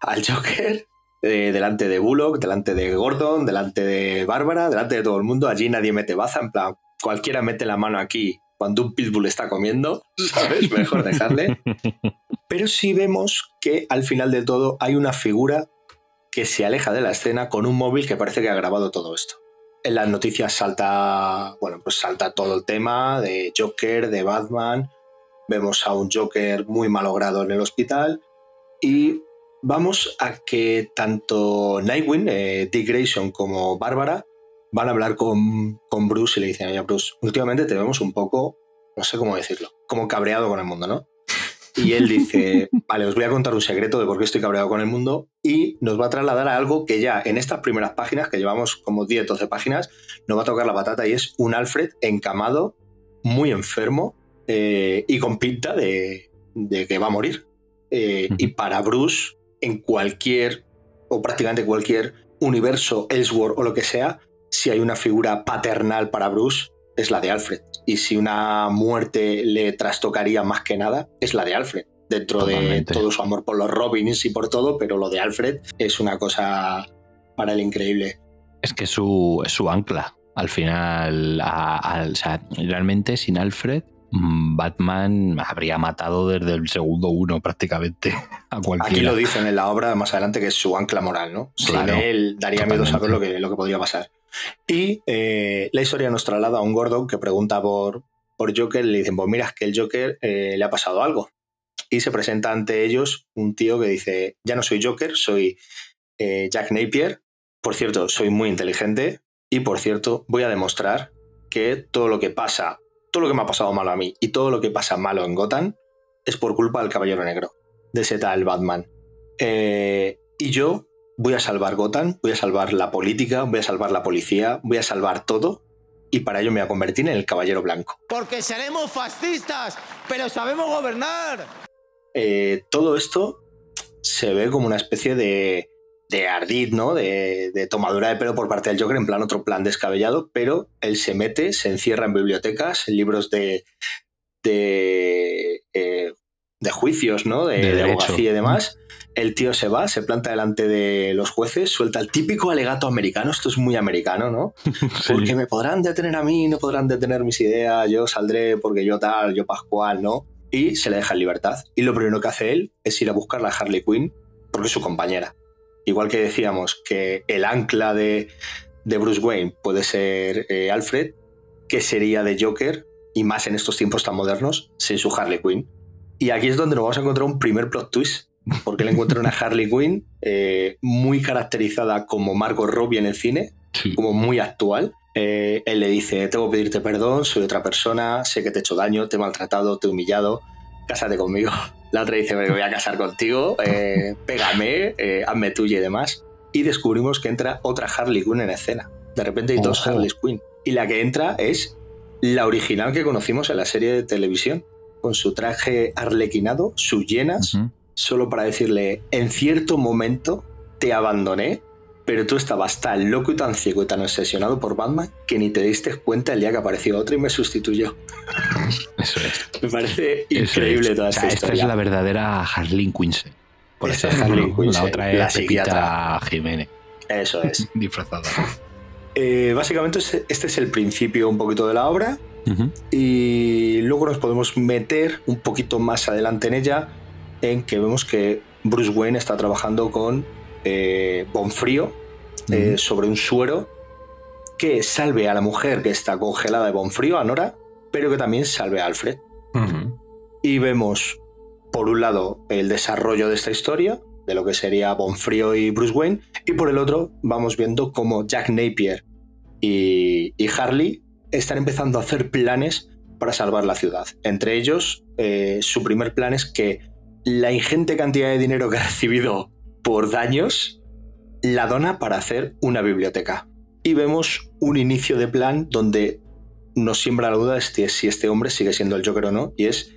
al Joker, eh, delante de Bullock, delante de Gordon, delante de Bárbara, delante de todo el mundo. Allí nadie mete baza, en plan, cualquiera mete la mano aquí cuando un pitbull está comiendo, ¿sabes? Mejor dejarle. Pero sí vemos que al final de todo hay una figura que se aleja de la escena con un móvil que parece que ha grabado todo esto. En las noticias salta, bueno, pues salta todo el tema de Joker, de Batman. Vemos a un Joker muy malogrado en el hospital y vamos a que tanto Nightwing, eh, Dick Grayson como Bárbara van a hablar con, con Bruce y le dicen, oye Bruce, últimamente te vemos un poco, no sé cómo decirlo, como cabreado con el mundo, ¿no? Y él dice, vale, os voy a contar un secreto de por qué estoy cabreado con el mundo y nos va a trasladar a algo que ya en estas primeras páginas, que llevamos como 10, 12 páginas, nos va a tocar la patata y es un Alfred encamado, muy enfermo eh, y con pinta de, de que va a morir. Eh, y para Bruce, en cualquier, o prácticamente cualquier universo, Elseworld o lo que sea, si hay una figura paternal para Bruce, es la de Alfred. Y si una muerte le trastocaría más que nada, es la de Alfred. Dentro Totalmente. de todo su amor por los Robins y por todo, pero lo de Alfred es una cosa para el increíble. Es que su, es su ancla. Al final, a- al- o sea, realmente sin Alfred, Batman habría matado desde el segundo uno prácticamente a cualquiera. Aquí lo dicen en la obra más adelante que es su ancla moral, ¿no? Sin Claro, él daría miedo totalmente. saber lo que, lo que podría pasar. Y eh, la historia nos traslada a un Gordon que pregunta por, por Joker y le dicen, pues mira, es que el Joker eh, le ha pasado algo. Y se presenta ante ellos un tío que dice, ya no soy Joker, soy eh, Jack Napier. Por cierto, soy muy inteligente y por cierto, voy a demostrar que todo lo que pasa, todo lo que me ha pasado malo a mí y todo lo que pasa malo en Gotham es por culpa del Caballero Negro, de ese tal Batman. Eh, y yo voy a salvar Gotham, voy a salvar la política, voy a salvar la policía, voy a salvar todo y para ello me voy a convertir en el Caballero Blanco. Porque seremos fascistas, pero sabemos gobernar. Eh, todo esto se ve como una especie de, de ardid, ¿no? De, de tomadura de pelo por parte del Joker, en plan otro plan descabellado, pero él se mete, se encierra en bibliotecas, en libros de, de, eh, de juicios, ¿no? De, De de derecho. abogacía y demás. El tío se va, se planta delante de los jueces, suelta el típico alegato americano, esto es muy americano, ¿no? Porque me podrán detener a mí, no podrán detener mis ideas, yo saldré porque yo tal, yo Pascual, ¿no? y se le deja en libertad. Y lo primero que hace él es ir a buscar a Harley Quinn porque es su compañera. Igual que decíamos que el ancla de, de Bruce Wayne puede ser eh, Alfred, que sería de Joker, y más en estos tiempos tan modernos, sin su Harley Quinn. Y aquí es donde nos vamos a encontrar un primer plot twist, porque él encuentra una Harley Quinn eh, muy caracterizada como Margot Robbie en el cine, como muy actual. Eh, él le dice, tengo que pedirte perdón, soy otra persona, sé que te he hecho daño, te he maltratado, te he humillado, cásate conmigo. La otra dice, me voy a casar contigo, eh, pégame, hazme tuya y demás. Y descubrimos que entra otra Harley Quinn en escena. De repente hay dos Harley Quinn. Y la que entra es la original que conocimos en la serie de televisión, con su traje arlequinado, sus llenas, solo para decirle, en cierto momento te abandoné, pero tú estabas tan loco y tan ciego y tan obsesionado por Batman que ni te diste cuenta el día que apareció otro y me sustituyó. Eso es. me parece increíble toda esta Esta es la verdadera Harleen Quinn. Por eso es Harleen Quinn. La otra es la Pepita Jiménez. Eso es. Disfrazada. Eh, básicamente este es el principio un poquito de la obra y luego nos podemos meter un poquito más adelante en ella en que vemos que Bruce Wayne está trabajando con eh, Bonfrío eh, sobre un suero que salve a la mujer que está congelada de Bonfrío, a Nora, pero que también salve a Alfred. Y vemos, por un lado, el desarrollo de esta historia, de lo que sería Bonfrío y Bruce Wayne, y por el otro vamos viendo cómo Jack Napier y, Harley están empezando a hacer planes para salvar la ciudad. Entre ellos, eh, su primer plan es que la ingente cantidad de dinero que ha recibido por daños la dona para hacer una biblioteca. Y vemos un inicio de plan donde nos siembra la duda de si este hombre sigue siendo el Joker o no, y es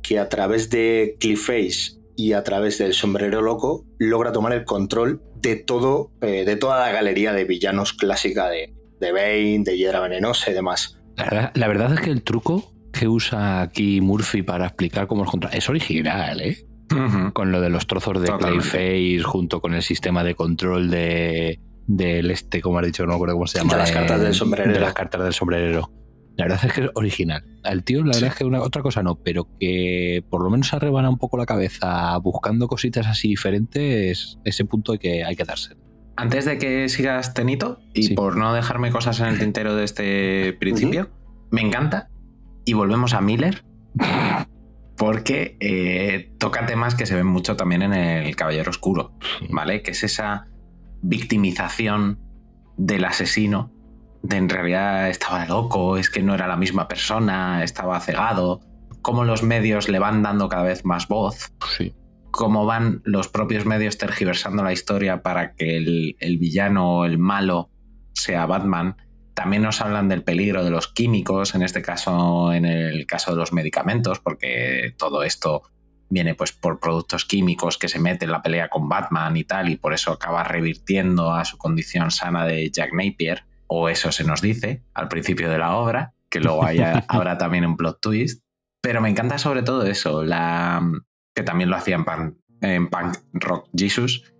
que a través de Cliffface y a través del sombrero loco logra tomar el control de todo, eh, de toda la galería de villanos clásica de, de Bane, de Hiedra Venenosa y demás. La verdad, es que el truco que usa aquí Murphy para explicar cómo es contra es original, ¿eh? Con lo de los trozos de Clayface junto con el sistema de control de del este, como has dicho, no me acuerdo cómo se llama. De las cartas del sombrerero. De las cartas del sombrerero. La verdad es que es original. El tío, la verdad es que una, otra cosa no, pero que por lo menos arrebana un poco la cabeza buscando cositas así diferentes, ese punto hay que, hay que darse. Antes de que sigas Tenito, y por no dejarme cosas en el tintero de este principio, me encanta. Y volvemos a Miller. Porque eh, toca temas que se ven mucho también en El Caballero Oscuro, ¿vale? Que es esa victimización del asesino de en realidad estaba loco, es que no era la misma persona, estaba cegado, cómo los medios le van dando cada vez más voz, sí. cómo van los propios medios tergiversando la historia para que el, el villano o el malo sea Batman. También nos hablan del peligro de los químicos, en este caso, en el caso de los medicamentos, porque todo esto viene pues por productos químicos que se meten en la pelea con Batman y tal, y por eso acaba revirtiendo a su condición sana de Jack Napier o eso se nos dice al principio de la obra, que luego haya, habrá también un plot twist. Pero me encanta sobre todo eso, la, que también lo hacía en, Punk Rock Jesus,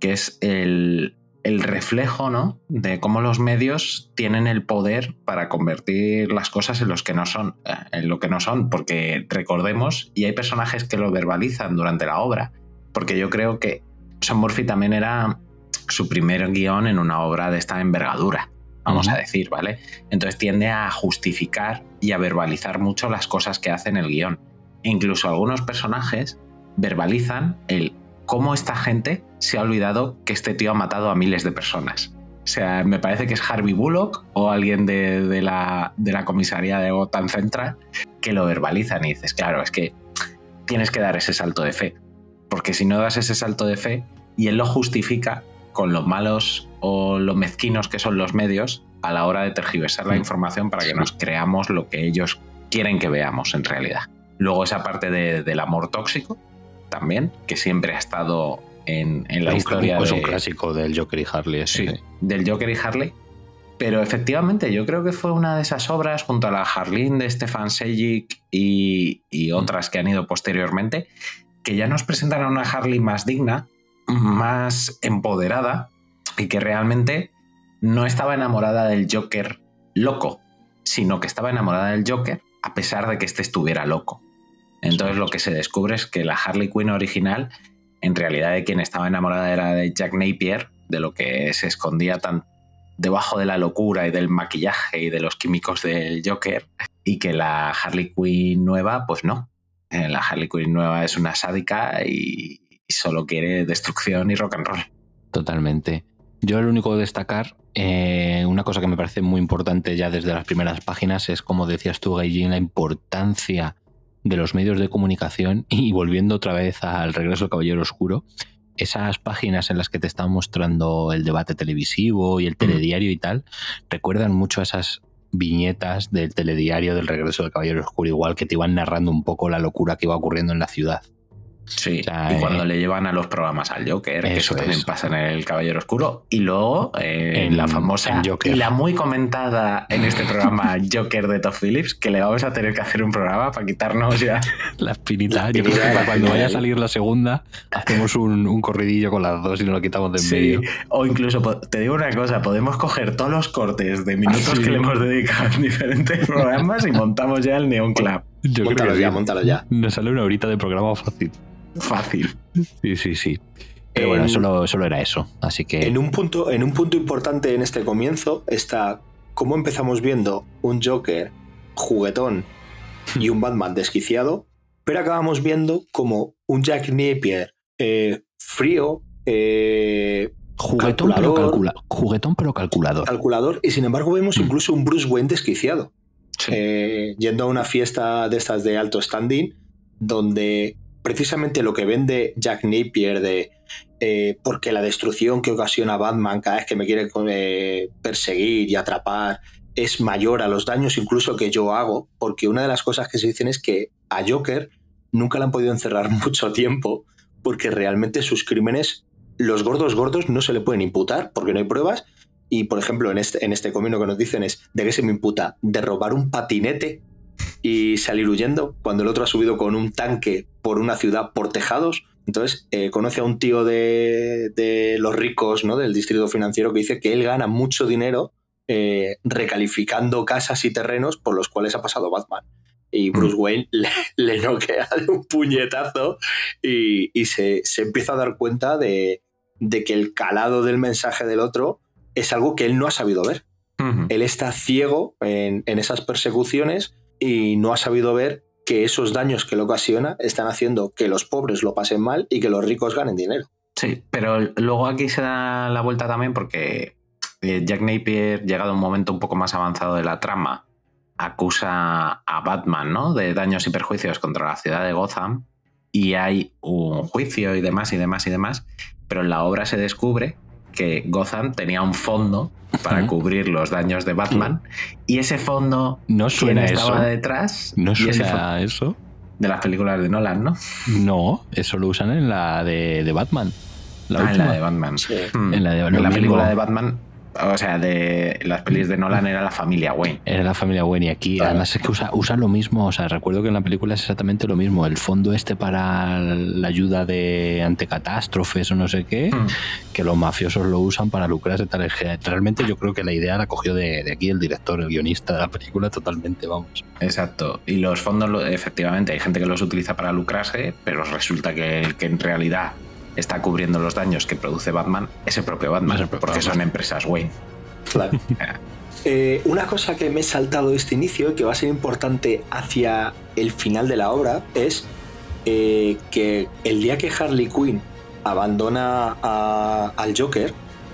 que es el, el reflejo ¿no? de cómo los medios tienen el poder para convertir las cosas en, los que no son, eh, en lo que no son, porque recordemos, y hay personajes que lo verbalizan durante la obra, porque yo creo que Son Murphy también era su primer guion en una obra de esta envergadura vamos a decir, ¿vale? Entonces tiende a justificar y a verbalizar mucho las cosas que hace en el guion. E incluso algunos personajes verbalizan el cómo esta gente se ha olvidado que este tío ha matado a miles de personas. O sea, me parece que es Harvey Bullock o alguien de, la, de la comisaría de Gotham Central que lo verbalizan y dices, claro, es que tienes que dar ese salto de fe. Porque si no das ese salto de fe y él lo justifica con los malos o lo mezquinos que son los medios a la hora de tergiversar la mm. información para que nos creamos lo que ellos quieren que veamos en realidad. Luego esa parte del amor tóxico también, que siempre ha estado en, la historia. Es un clásico del Joker y Harley. Sí, del Joker y Harley. Pero efectivamente, yo creo que fue una de esas obras, junto a la Harleen de Stefan Sejic y, y mm. otras que han ido posteriormente, que ya nos presentan a una Harley más digna, más empoderada y que realmente no estaba enamorada del Joker loco, sino que estaba enamorada del Joker a pesar de que éste estuviera loco. Entonces lo que se descubre es que la Harley Quinn original, en realidad de quien estaba enamorada era de Jack Napier, de lo que se escondía tan debajo de la locura y del maquillaje y de los químicos del Joker, y que la Harley Quinn nueva, pues no. Eh, La Harley Quinn nueva es una sádica y solo quiere destrucción y rock and roll. Totalmente. Yo lo único que destacar, eh, una cosa que me parece muy importante ya desde las primeras páginas es, como decías tú, Gaijin, la importancia de los medios de comunicación y volviendo otra vez al regreso del Caballero Oscuro, esas páginas en las que te están mostrando el debate televisivo y el telediario y tal, recuerdan mucho a esas viñetas del telediario del regreso del Caballero Oscuro, igual que te iban narrando un poco la locura que iba ocurriendo en la ciudad. Sí, O sea, y cuando eh, le llevan a los programas al Joker, que eso también es. pasa en El Caballero Oscuro, y luego eh, en la famosa en Joker. y la muy comentada en este programa Joker de Todd Phillips, que le vamos a tener que hacer un programa para quitarnos ya La espinita. La Yo creo que cuando vaya a salir la segunda, hacemos un, un corridillo con las dos y nos lo quitamos de en Sí, medio. o incluso te digo una cosa, podemos coger todos los cortes de minutos que le hemos dedicado en diferentes programas y montamos ya el Neon Club. Yo creo que ya, sí. móntalo ya. Nos sale una horita de programa fácil. Fácil. Sí, sí, sí. Pero bueno, En- solo, solo era eso. Así que. En un, punto, en un punto importante en este comienzo está cómo empezamos viendo un Joker juguetón y un Batman desquiciado, pero acabamos viendo como un Jack Napier eh, frío, eh, Juguetón pero, calculador. calcula- juguetón pero calculador. calculador, y sin embargo vemos Mm. incluso un Bruce Wayne desquiciado. Sí. eh, yendo a una fiesta de estas de alto standing, donde precisamente lo que vende Jack Napier de eh, porque la destrucción que ocasiona Batman cada vez que me quiere eh, perseguir y atrapar es mayor a los daños incluso que yo hago, porque una de las cosas que se dicen es que a Joker nunca le han podido encerrar mucho tiempo, porque realmente sus crímenes, los gordos gordos, no se le pueden imputar, porque no hay pruebas, y, por ejemplo, en este, en este comino que nos dicen es, ¿de qué se me imputa? ¿De robar un patinete y salir huyendo? Cuando el otro ha subido con un tanque por una ciudad por tejados. Entonces, eh, conoce a un tío de, de los ricos, ¿no? Del distrito financiero, que dice que él gana mucho dinero eh, recalificando casas y terrenos por los cuales ha pasado Batman. Y Bruce Wayne le, le noquea de un puñetazo y, y se, se empieza a dar cuenta de, de que el calado del mensaje del otro es algo que él no ha sabido ver. Él está ciego en, en esas persecuciones y no ha sabido ver que esos daños que le ocasiona están haciendo que los pobres lo pasen mal y que los ricos ganen dinero. Sí, pero luego aquí se da la vuelta también porque eh, Jack Napier, llegado a un momento un poco más avanzado de la trama, acusa a Batman ¿no? de daños y perjuicios contra la ciudad de Gotham y hay un juicio y demás y demás y demás, pero en la obra se descubre que Gotham tenía un fondo para cubrir los daños de Batman y ese fondo No ¿quién suena estaba eso. detrás ¿No suena a eso? de las películas de Nolan, ¿no? No, eso lo usan en la de, de Batman. La Ah, en la de Batman. Sí. Hmm. En la de- En la película de Batman, o sea, de las pelis de Nolan era la familia Wayne. Era la familia Wayne y aquí Claro. además es que usa, usa lo mismo, o sea, recuerdo que en la película es exactamente lo mismo, el fondo este para la ayuda de ante catástrofes o no sé qué, Hmm. que los mafiosos lo usan para lucrarse tal Realmente yo creo que la idea la cogió de, de aquí el director, el guionista de la película totalmente, vamos. Exacto. Y los fondos, efectivamente, hay gente que los utiliza para lucrarse, pero resulta que que en realidad está cubriendo los daños que produce Batman es el propio Batman, Es el propio porque Batman. son empresas Wayne. Claro. Eh, una cosa que me he saltado de este inicio y que va a ser importante hacia el final de la obra es eh, que el día que Harley Quinn abandona a- al Joker,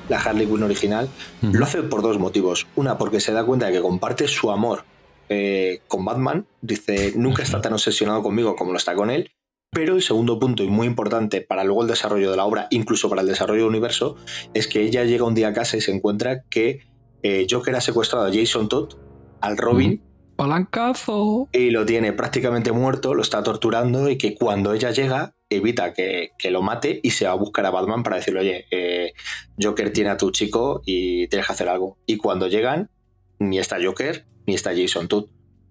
la Harley Quinn original, lo hace por dos motivos. Una, porque se da cuenta de que comparte su amor eh, con Batman. Dice, nunca está tan obsesionado conmigo como lo está con él. Pero el segundo punto, y muy importante para luego el desarrollo de la obra, incluso para el desarrollo del universo, es que ella llega un día a casa y se encuentra que eh, Joker ha secuestrado a Jason Todd, al Robin, ¡Palancazo! y lo tiene prácticamente muerto, lo está torturando y que cuando ella llega evita que, que lo mate y se va a buscar a Batman para decirle, oye, eh, Joker tiene a tu chico y tienes que hacer algo. Y cuando llegan, ni está Joker ni está Jason Todd.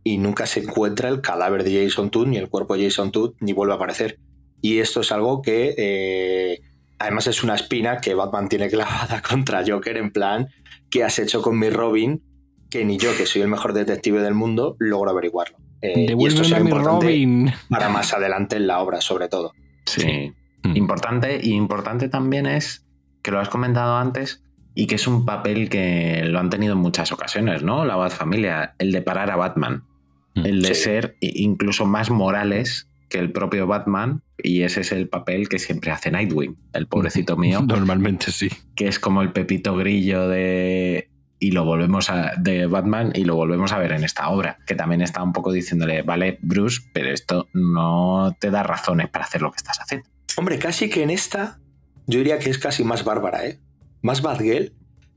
Y nunca se encuentra el cadáver de Jason Todd ni el cuerpo de Jason Todd ni vuelve a aparecer. Y esto es algo que eh, además es una espina que Batman tiene clavada contra Joker en plan, ¿qué has hecho con mi Robin? Que ni yo, que soy el mejor detective del mundo, logro averiguarlo. Eh, y esto será importante Robin. para más adelante en la obra, sobre todo. Sí. Mm. Importante y importante también es que lo has comentado antes y que es un papel que lo han tenido en muchas ocasiones, ¿no? La Bat Familia, el de parar a Batman. El de Sí. ser incluso más morales que el propio Batman y ese es el papel que siempre hace Nightwing, el pobrecito mío, Normalmente sí. que es como el pepito grillo de y lo volvemos a de Batman y lo volvemos a ver en esta obra, que también está un poco diciéndole, vale, Bruce, pero esto no te da razones para hacer lo que estás haciendo. Hombre, casi que en esta, yo diría que es casi más bárbara, ¿eh? Más Batgirl,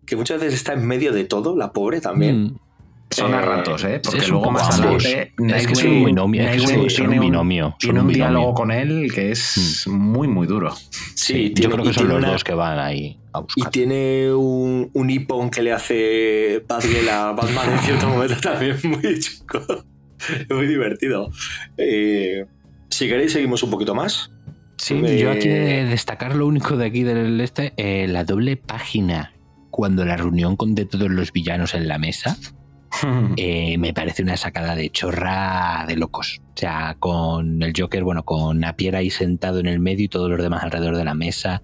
que muchas veces está en medio de todo, la pobre también. Mm. Son a Eh, ratos, ¿eh? Porque es luego más adelante Es que son Nightwing- un binomio, es que tiene un binomio, son Tiene un un diálogo binomio. con él que es muy, muy duro. Sí, yo tiene- creo y que son los una- dos que van ahí a Y buscar. tiene un, un hipón que le hace Batgirl a Batman en cierto momento también muy chico. Muy divertido. Eh, si queréis, seguimos un poquito más. Sí, Eh, yo aquí de destacar lo único de aquí del este, eh, la doble página, cuando la reunión con de todos los villanos en la mesa, eh, me parece una sacada de chorra de locos. O sea, con el Joker, bueno, con Napier ahí sentado en el medio y todos los demás alrededor de la mesa,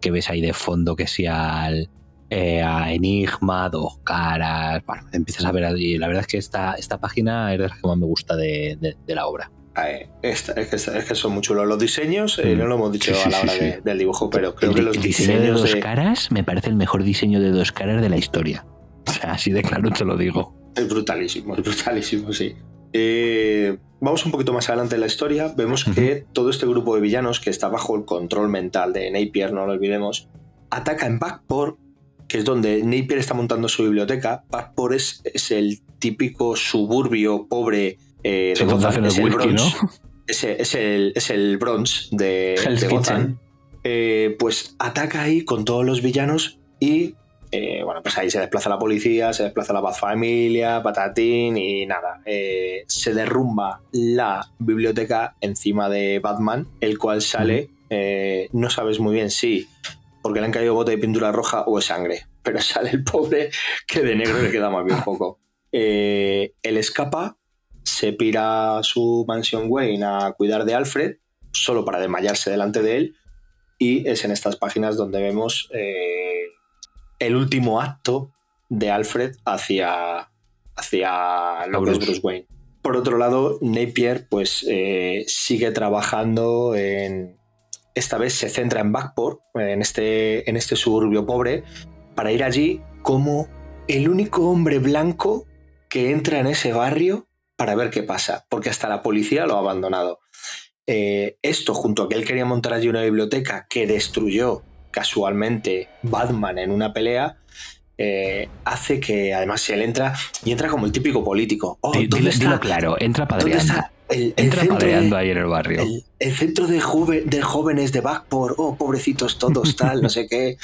que ves ahí de fondo que sea al, eh, a Enigma, Dos Caras, bueno, empiezas a ver ahí. La verdad es que esta, esta página es de las que más me gusta de, de- de la obra. Eh, esta- es, que, es que son muy chulos. Los diseños, eh, Mm. no lo hemos dicho Sí, sí, a la hora sí. de- del dibujo, pero creo el, que los el diseño de diseños dos de- caras me parece el mejor diseño de dos caras de la historia. O sea, así de claro te lo digo. Es brutalísimo, es brutalísimo, sí. Eh, vamos un poquito más adelante en la historia. Vemos que todo este grupo de villanos que está bajo el control mental de Napier, no lo olvidemos, ataca en Backport, que es donde Napier está montando su biblioteca. Backport es, es el típico suburbio pobre eh, de Gotham, es el Bronx. ¿no? Es, el- es el, es el Bronx de, de Gotham. Eh, pues ataca ahí con todos los villanos y eh, bueno, pues ahí se desplaza la policía, se desplaza la Bat Familia, patatín y nada. eh, se derrumba la biblioteca encima de Batman, el cual sale, eh, no sabes muy bien si porque le han caído bote de pintura roja o es sangre, pero sale el pobre que de negro le queda más bien poco. Él escapa, se pira a su mansión Wayne a cuidar de Alfred, solo para desmayarse delante de él, y es en estas páginas donde vemos eh, el último acto de Alfred hacia, hacia lo que es Bruce. Wayne. Por otro lado, Napier pues eh, sigue trabajando en... Esta vez se centra en Backport, en este, en este suburbio pobre, para ir allí como el único hombre blanco que entra en ese barrio para ver qué pasa, porque hasta la policía lo ha abandonado. Eh, esto, junto a que él quería montar allí una biblioteca que destruyó casualmente Batman en una pelea, eh, hace que además él entra y entra como el típico político. Oh, Di- ¿dónde dilo, está? dilo claro, entra ¿Dónde padreando. está el, el Entra de- padreando ahí en el barrio. el, el centro de, juve- de jóvenes de Backport, oh, pobrecitos todos, tal, no sé qué.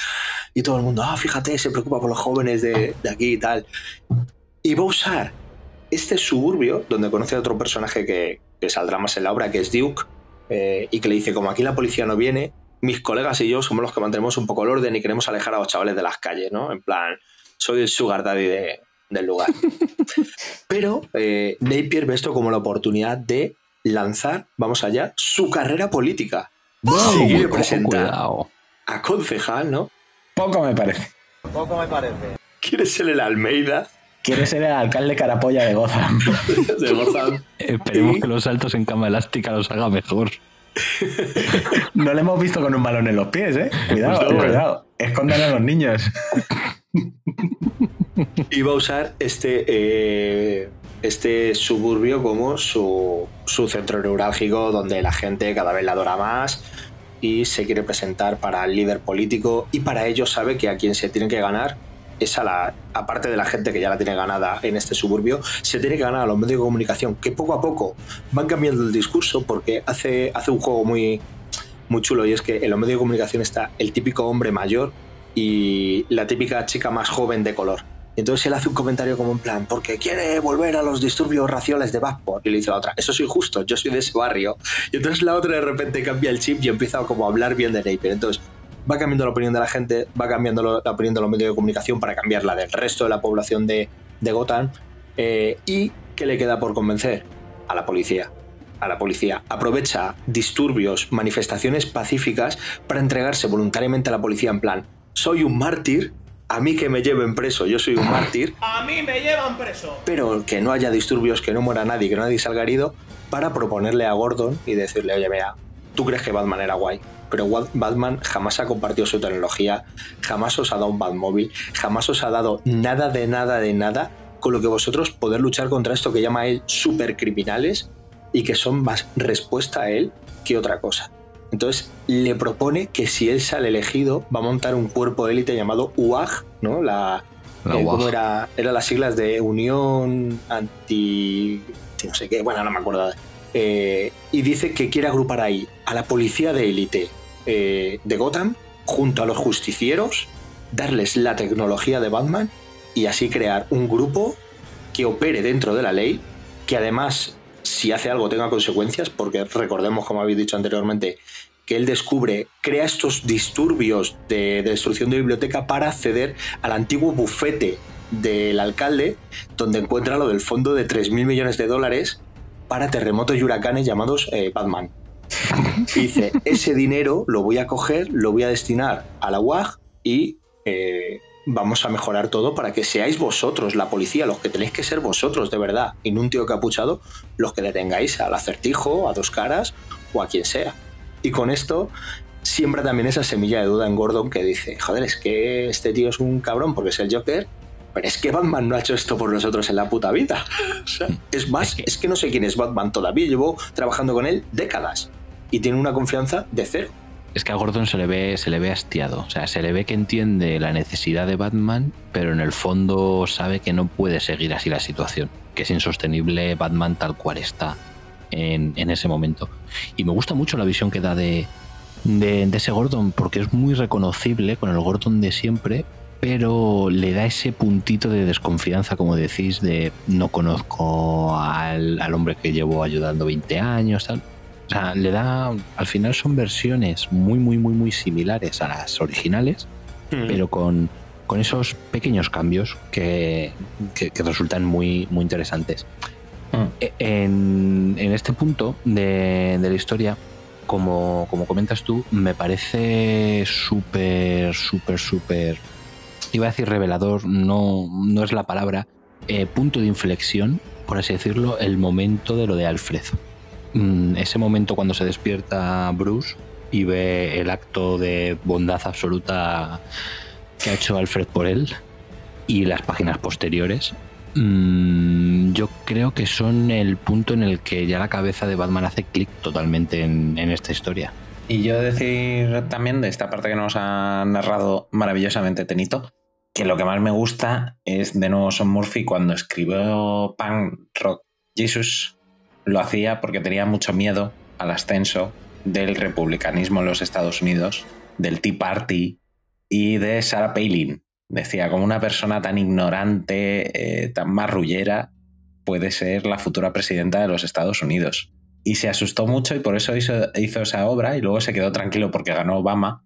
Y todo el mundo, ah, fíjate, se preocupa por los jóvenes de, de aquí y tal. Y va a usar este suburbio, donde conoce a otro personaje que, que saldrá más en la obra, que es Duke, eh, y que le dice, como aquí la policía no viene, mis colegas y yo somos los que mantenemos un poco el orden y queremos alejar a los chavales de las calles, ¿no? En plan, soy el sugar daddy de- del lugar. Pero eh, Napier ve esto como la oportunidad de lanzar, vamos allá, su carrera política. Se quiere Ojo, presentar a concejal, ¿no? Poco me parece. Poco me parece. Quiere ser el Almeida Quiere ser el alcalde carapolla de Gotham. de Gotham. Esperemos Y- que los saltos en cama elástica los haga mejor. No le hemos visto con un balón en los pies, ¿eh? Cuidado, Pues no, cuidado. Escondan a los niños. Y va a usar este, eh, este suburbio como su, su centro neurálgico donde la gente cada vez la adora más y se quiere presentar para el líder político y para ello sabe que a quien se tiene que ganar es a la, aparte de la gente que ya la tiene ganada en este suburbio, se tiene que ganar a los medios de comunicación que poco a poco van cambiando el discurso porque hace, hace un juego muy, muy chulo y es que en los medios de comunicación está el típico hombre mayor y la típica chica más joven de color. Entonces él hace un comentario como en plan, porque quiere volver a los disturbios raciales de Backport. Y le dice la otra, eso es injusto, yo soy de ese barrio. Y entonces la otra de repente cambia el chip y empieza como a hablar bien de Napier. Entonces va cambiando la opinión de la gente, va cambiando la opinión de los medios de comunicación para cambiar la del resto de la población de, de Gotham. Eh, ¿Y qué le queda por convencer? a la policía. A la policía. Aprovecha disturbios, manifestaciones pacíficas para entregarse voluntariamente a la policía en plan, soy un mártir, a mí que me lleven preso, yo soy un mártir, A mí me llevan preso. pero que no haya disturbios, que no muera nadie, que nadie salga herido, para proponerle a Gordon y decirle, oye, mira, tú crees que Batman era guay, pero Batman jamás ha compartido su tecnología, jamás os ha dado un Batmóvil, jamás os ha dado nada de nada de nada con lo que vosotros poder luchar contra esto que llama él supercriminales y que son más respuesta a él que otra cosa. Entonces le propone que si él sale elegido va a montar un cuerpo de élite llamado UAG, ¿no? La, La eh, UAG. ¿Cómo era? Eran las siglas de Unión Anti... anti no sé qué, bueno, no me acuerdo. Eh, y dice que quiere agrupar ahí a la policía de élite eh, de Gotham junto a los justicieros, darles la tecnología de Batman y así crear un grupo que opere dentro de la ley, que además, si hace algo, tenga consecuencias, porque recordemos, como habéis dicho anteriormente, que él descubre, crea estos disturbios de, de destrucción de biblioteca para acceder al antiguo bufete del alcalde, donde encuentra lo del fondo de 3.000 millones de dólares para terremotos y huracanes llamados eh, Batman. Y dice, ese dinero lo voy a coger, lo voy a destinar a la UAG y eh, vamos a mejorar todo para que seáis vosotros, la policía, los que tenéis que ser vosotros de verdad, y no un tío capuchado, los que detengáis al acertijo, a dos caras o a quien sea. Y con esto siembra también esa semilla de duda en Gordon que dice, joder, es que este tío es un cabrón porque es el Joker, pero es que Batman no ha hecho esto por nosotros en la puta vida. O sea, es más, es que no sé quién es Batman todavía, llevo trabajando con él décadas y tiene una confianza de cero. Es que a Gordon se le ve, se le ve hastiado. O sea, se le ve que entiende la necesidad de Batman, pero en el fondo sabe que no puede seguir así la situación. Que es insostenible Batman tal cual está en, en ese momento. Y me gusta mucho la visión que da de, de, ese Gordon, porque es muy reconocible con el Gordon de siempre, pero le da ese puntito de desconfianza, como decís, de no conozco al, al hombre que llevo ayudando 20 años, tal. O sea, le da. Al final son versiones muy, muy, muy, muy similares a las originales, pero con, con esos pequeños cambios que, que- que resultan muy, muy interesantes. E- En, en este punto de, de la historia, como, como comentas tú, me parece súper, súper, súper. Iba a decir revelador, no, no es la palabra. eh, punto de inflexión, por así decirlo, el momento de lo de Alfred. Mm, ese momento cuando se despierta Bruce y ve el acto de bondad absoluta que ha hecho Alfred por él y las páginas posteriores, mm, yo creo que son el punto en el que ya la cabeza de Batman hace clic totalmente en, esta historia. Y yo decir también de esta parte que nos ha narrado maravillosamente Tenito, que lo que más me gusta es de nuevo Son Murphy cuando escribió Punk Rock Jesus, lo hacía porque tenía mucho miedo al ascenso del republicanismo en los Estados Unidos, del Tea Party y de Sarah Palin. Decía, como una persona tan ignorante, eh, tan marrullera, puede ser la futura presidenta de los Estados Unidos. Y se asustó mucho y por eso hizo, hizo esa obra y luego se quedó tranquilo porque ganó Obama.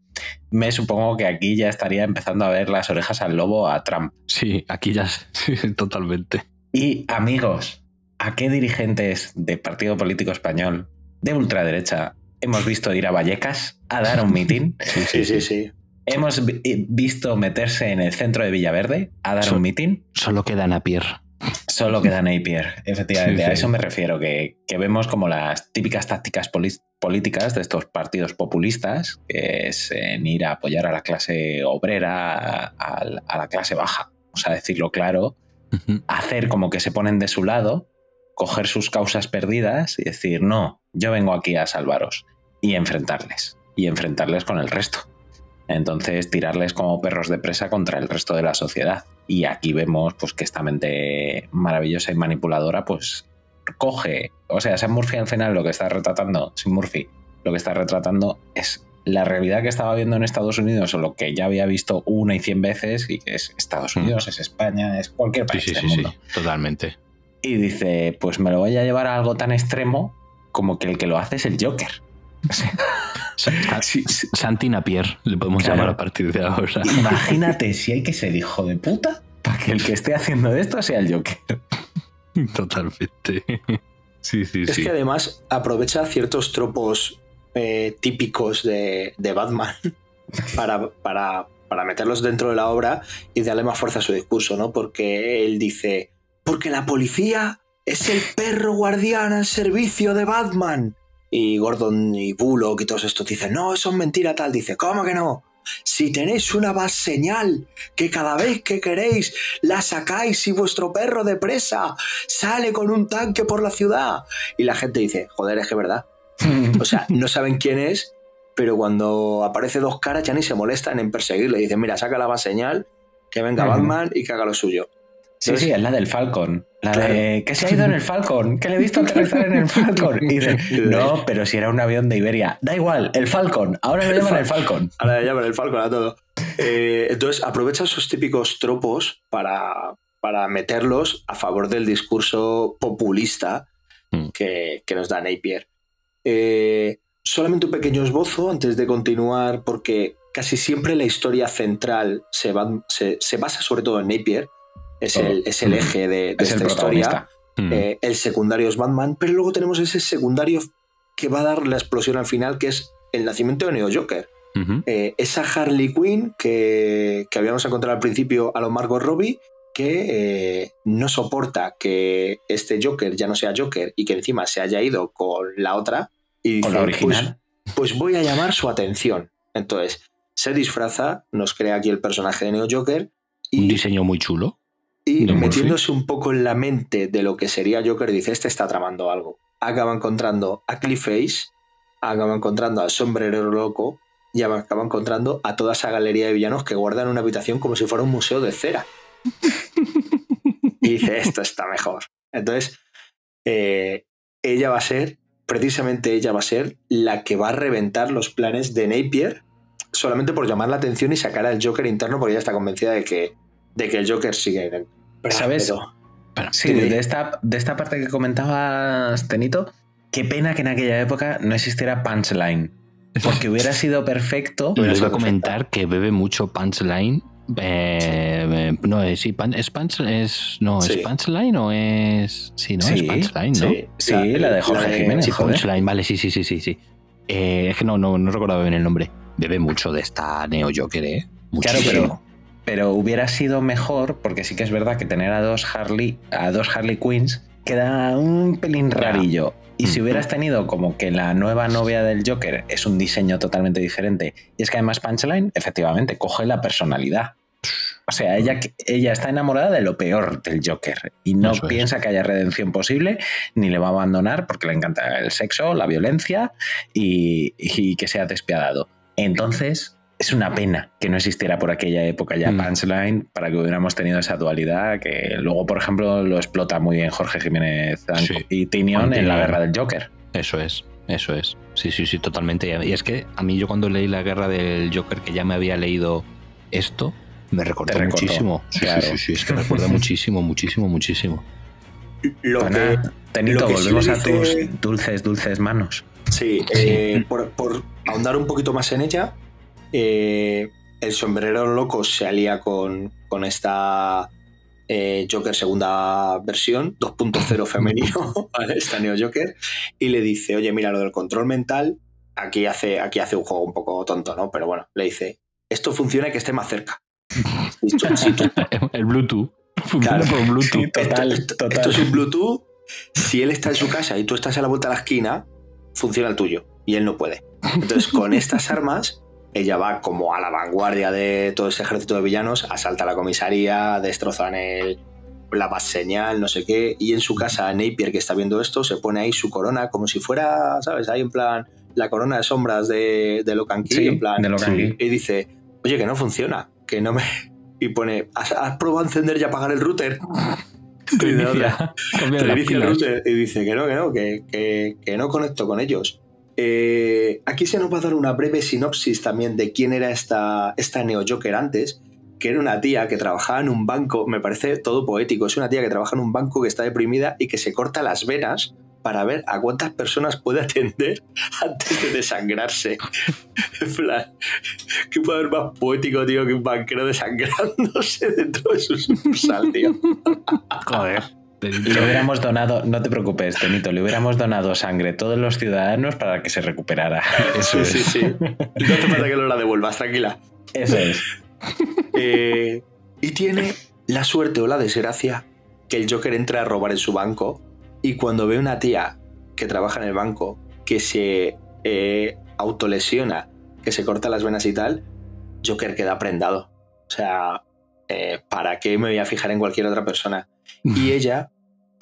Me supongo que aquí ya estaría empezando a ver las orejas al lobo a Trump. Sí, aquí ya totalmente. Y amigos, ¿a qué dirigentes de partido político español de ultraderecha hemos visto ir a Vallecas a dar un mitin? Sí, sí, sí. Hemos vi- visto meterse en el centro de Villaverde a dar So- un mitin. Solo queda Napier. Solo queda Napier, efectivamente. Sí, sí. A eso me refiero, que, que vemos como las típicas tácticas políticas de estos partidos populistas, que es en ir a apoyar a la clase obrera, a, a- a la clase baja. O sea, decirlo claro, hacer como que se ponen de su lado, coger sus causas perdidas y decir, no, yo vengo aquí a salvaros y enfrentarles. Y enfrentarles con el resto. Entonces, tirarles como perros de presa contra el resto de la sociedad. Y aquí vemos pues, que esta mente maravillosa y manipuladora, pues coge. O sea, Sam Murphy al final lo que está retratando, Sam Murphy, lo que está retratando es la realidad que estaba viendo en Estados Unidos o lo que ya había visto una y cien veces, y que es Estados Unidos, es España, es cualquier país Sí, sí, del sí, mundo. sí, totalmente. Y dice, pues me lo voy a llevar a algo tan extremo como que el que lo hace es el Joker. Santi Napier, le podemos Claro. llamar a partir de ahora. Imagínate si hay que ser hijo de puta para que el que esté haciendo esto sea el Joker. Totalmente. Sí, sí, Es sí. que además aprovecha ciertos tropos eh, típicos de, de Batman para, para, para meterlos dentro de la obra y darle más fuerza a su discurso, ¿no? Porque él dice, porque la policía es el perro guardián al servicio de Batman. Y Gordon y Bullock y todos estos dicen, no, eso es mentira tal. Dice, ¿cómo que no? Si tenéis una base señal que cada vez que queréis la sacáis y vuestro perro de presa sale con un tanque por la ciudad. Y la gente dice, joder, es que es verdad. O sea, no saben quién es, pero cuando aparece dos caras ya ni se molestan en perseguirle. Dicen, mira, saca la base señal, que venga. Batman y que haga lo suyo. Sí, sí, es la del Falcon. La de que se ha ido en el Falcon, que le he visto aterrizar en el Falcon. Y dice, no, pero si era un avión de Iberia. Da igual, el Falcon. Ahora lo llaman el Falcon. Ahora le llaman el Falcon a todo. Eh, entonces, aprovecha esos típicos tropos para, para meterlos a favor del discurso populista que, que nos da Napier. Eh, solamente un pequeño esbozo antes de continuar, porque casi siempre la historia central se, va- se, se basa sobre todo en Napier. Es el, es el eje de, de Es el esta historia. protagonista. Eh, el secundario es Batman, pero luego tenemos ese secundario que va a dar la explosión al final, que es el nacimiento de Neo Joker. Eh, esa Harley Quinn que, que habíamos encontrado al principio a lo Margot Robbie, que eh, no soporta que este Joker ya no sea Joker y que encima se haya ido con la otra. Y Con dice, la original. Pues, pues voy a llamar su atención. Entonces, se disfraza, nos crea aquí el personaje de Neo Joker Un diseño muy chulo. Y Murphy. metiéndose un poco en la mente de lo que sería Joker, dice, este está tramando algo. Acaba encontrando a Clayface, acaba encontrando al sombrerero loco y acaba encontrando a toda esa galería de villanos que guardan una habitación como si fuera un museo de cera. y dice, esto está mejor. Entonces, eh, ella va a ser, precisamente ella va a ser la que va a reventar los planes de Napier solamente por llamar la atención y sacar al Joker interno porque ella está convencida de que, de que el Joker sigue en él. ¿Sabes? Pero- Sí, de esta, de esta parte que comentabas, Tenito, qué pena que en aquella época no existiera Punchline. Porque hubiera sido perfecto. Les iba a comentar que bebe mucho Punchline. Eh, eh, no, es, sí, pan- es, punch, es, no, Sí. ¿es Punchline o es...? Sí, ¿no? Sí, es Punchline, ¿no? sí, sí, la de Jorge Jiménez, Sí. Punchline, vale, sí, sí, sí, sí. sí. Eh, es que no, no, no recordaba bien el nombre. Bebe mucho de esta Neo Joker, ¿eh? Claro, pero, pero hubiera sido mejor, porque sí que es verdad que tener a dos Harley, a dos Harley Queens queda un pelín rarillo. Y si hubieras tenido como que la nueva novia del Joker es un diseño totalmente diferente, y es que además Punchline, efectivamente, coge la personalidad. O sea, ella, ella está enamorada de lo peor del Joker y no Eso es. piensa que haya redención posible, ni le va a abandonar porque le encanta el sexo, la violencia y, y que sea despiadado. Entonces, es una pena que no existiera por aquella época ya Punchline para que hubiéramos tenido esa dualidad que luego, por ejemplo, lo explota muy bien Jorge Jiménez y Tinion en la guerra del Joker. Eso es, eso es. Sí, sí, sí, totalmente. Y es que a mí yo cuando leí la guerra del Joker, que ya me había leído esto, me recordó muchísimo. Sí, claro. sí, sí, sí, es que recuerda muchísimo, muchísimo, muchísimo. Lo que- Tenito, lo que sí volvemos a dice- tus dulces, dulces manos. Sí, eh, por, por ahondar un poquito más en ella, eh, el sombrero loco se alía con, con esta eh, Joker segunda versión, 2.0 femenino, ¿vale? esta Neo Joker, y le dice, oye, mira, lo del control mental, aquí hace, aquí hace un juego un poco tonto, ¿no? Pero bueno, le dice, esto funciona y que esté más cerca. El Bluetooth. Funciona Claro. por Bluetooth. Total, esto, total. esto es un Bluetooth. Si él está en su casa y tú estás a la vuelta de la esquina, funciona el tuyo y él no puede. Entonces, con estas armas, ella va como a la vanguardia de todo ese ejército de villanos, asalta la comisaría, destrozan el, la base señal, no sé qué, y en su casa Napier, que está viendo esto, se pone ahí su corona como si fuera, ¿sabes? Ahí en plan, la corona de sombras de, de Locan Key, Sí, en plan, de Locan Key. y dice, oye, que no funciona, que no me... Y pone, ¿has, has probado a encender y apagar el router? Y de otra, y dice que no, que no, que, que- que no conecto con ellos. Eh, aquí se nos va a dar una breve sinopsis también de quién era esta, esta Neo Joker antes, que era una tía que trabajaba en un banco, me parece todo poético, es una tía que trabaja en un banco que está deprimida y que se corta las venas para ver a cuántas personas puede atender antes de desangrarse. ¿qué puede haber más poético, tío, que un banquero desangrándose dentro de su sucursal, tío? Joder. Le hubiéramos donado, no te preocupes, Tenito, le hubiéramos donado sangre a todos los ciudadanos para que se recuperara. Eso sí, sí, sí. No hace falta que lo la devuelvas, tranquila. Eso es. Eh, y tiene la suerte o la desgracia que el Joker entra a robar en su banco y cuando ve una tía que trabaja en el banco que se eh, autolesiona, que se corta las venas y tal, Joker queda prendado. O sea, eh, ¿para qué me voy a fijar en cualquier otra persona? Y ella,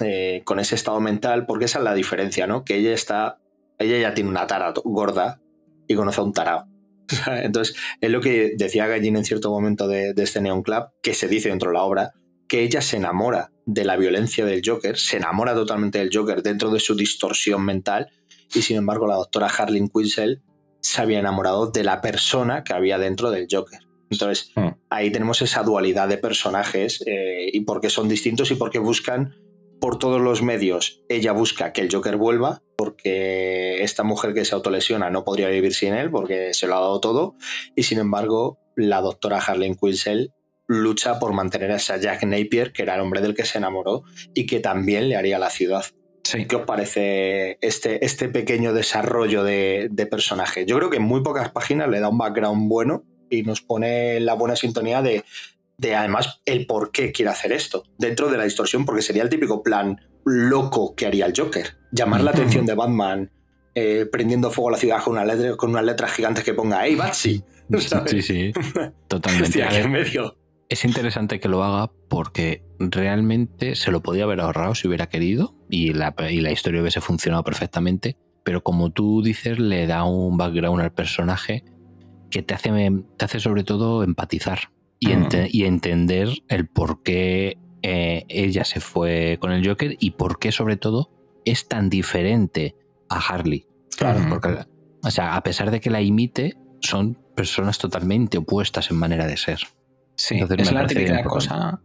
eh, con ese estado mental, porque esa es la diferencia, ¿no? Que ella está, ella ya tiene una tara gorda y conoce a un tarao. Entonces, es lo que decía Gallin en cierto momento de, de este Neon Club, que se dice dentro de la obra, que ella se enamora de la violencia del Joker, se enamora totalmente del Joker dentro de su distorsión mental, y sin embargo la doctora Harleen Quinzel se había enamorado de la persona que había dentro del Joker. Entonces, Hmm. ahí tenemos esa dualidad de personajes eh, y por qué son distintos y por qué buscan por todos los medios. Ella busca que el Joker vuelva porque esta mujer que se autolesiona no podría vivir sin él porque se lo ha dado todo y sin embargo la doctora Harleen Quinzel lucha por mantener a ese Jack Napier que era el hombre del que se enamoró y que también le haría la ciudad. ¿Qué os parece este, este pequeño desarrollo de, de personaje? Yo creo que en muy pocas páginas le da un background bueno y nos pone la buena sintonía de, de además el por qué quiere hacer esto dentro de la distorsión, porque sería el típico plan loco que haría el Joker. Llamar la atención de Batman eh, prendiendo fuego a la ciudad con, una letra, con unas letras gigantes que ponga ¡Hey, Batsy! ¿sabes? Sí, sí, totalmente. Hostia, A qué ver, medio. Es interesante que lo haga porque realmente se lo podía haber ahorrado si hubiera querido y la, y la historia hubiese funcionado perfectamente, pero como tú dices, le da un background al personaje que te hace, te hace sobre todo empatizar y, ente- y entender el por qué eh, ella se fue con el Joker y por qué sobre todo es tan diferente a Harley. Claro. Porque, o sea, a pesar de que la imite, son personas totalmente opuestas en manera de ser. Sí, Entonces es la típica importante. cosa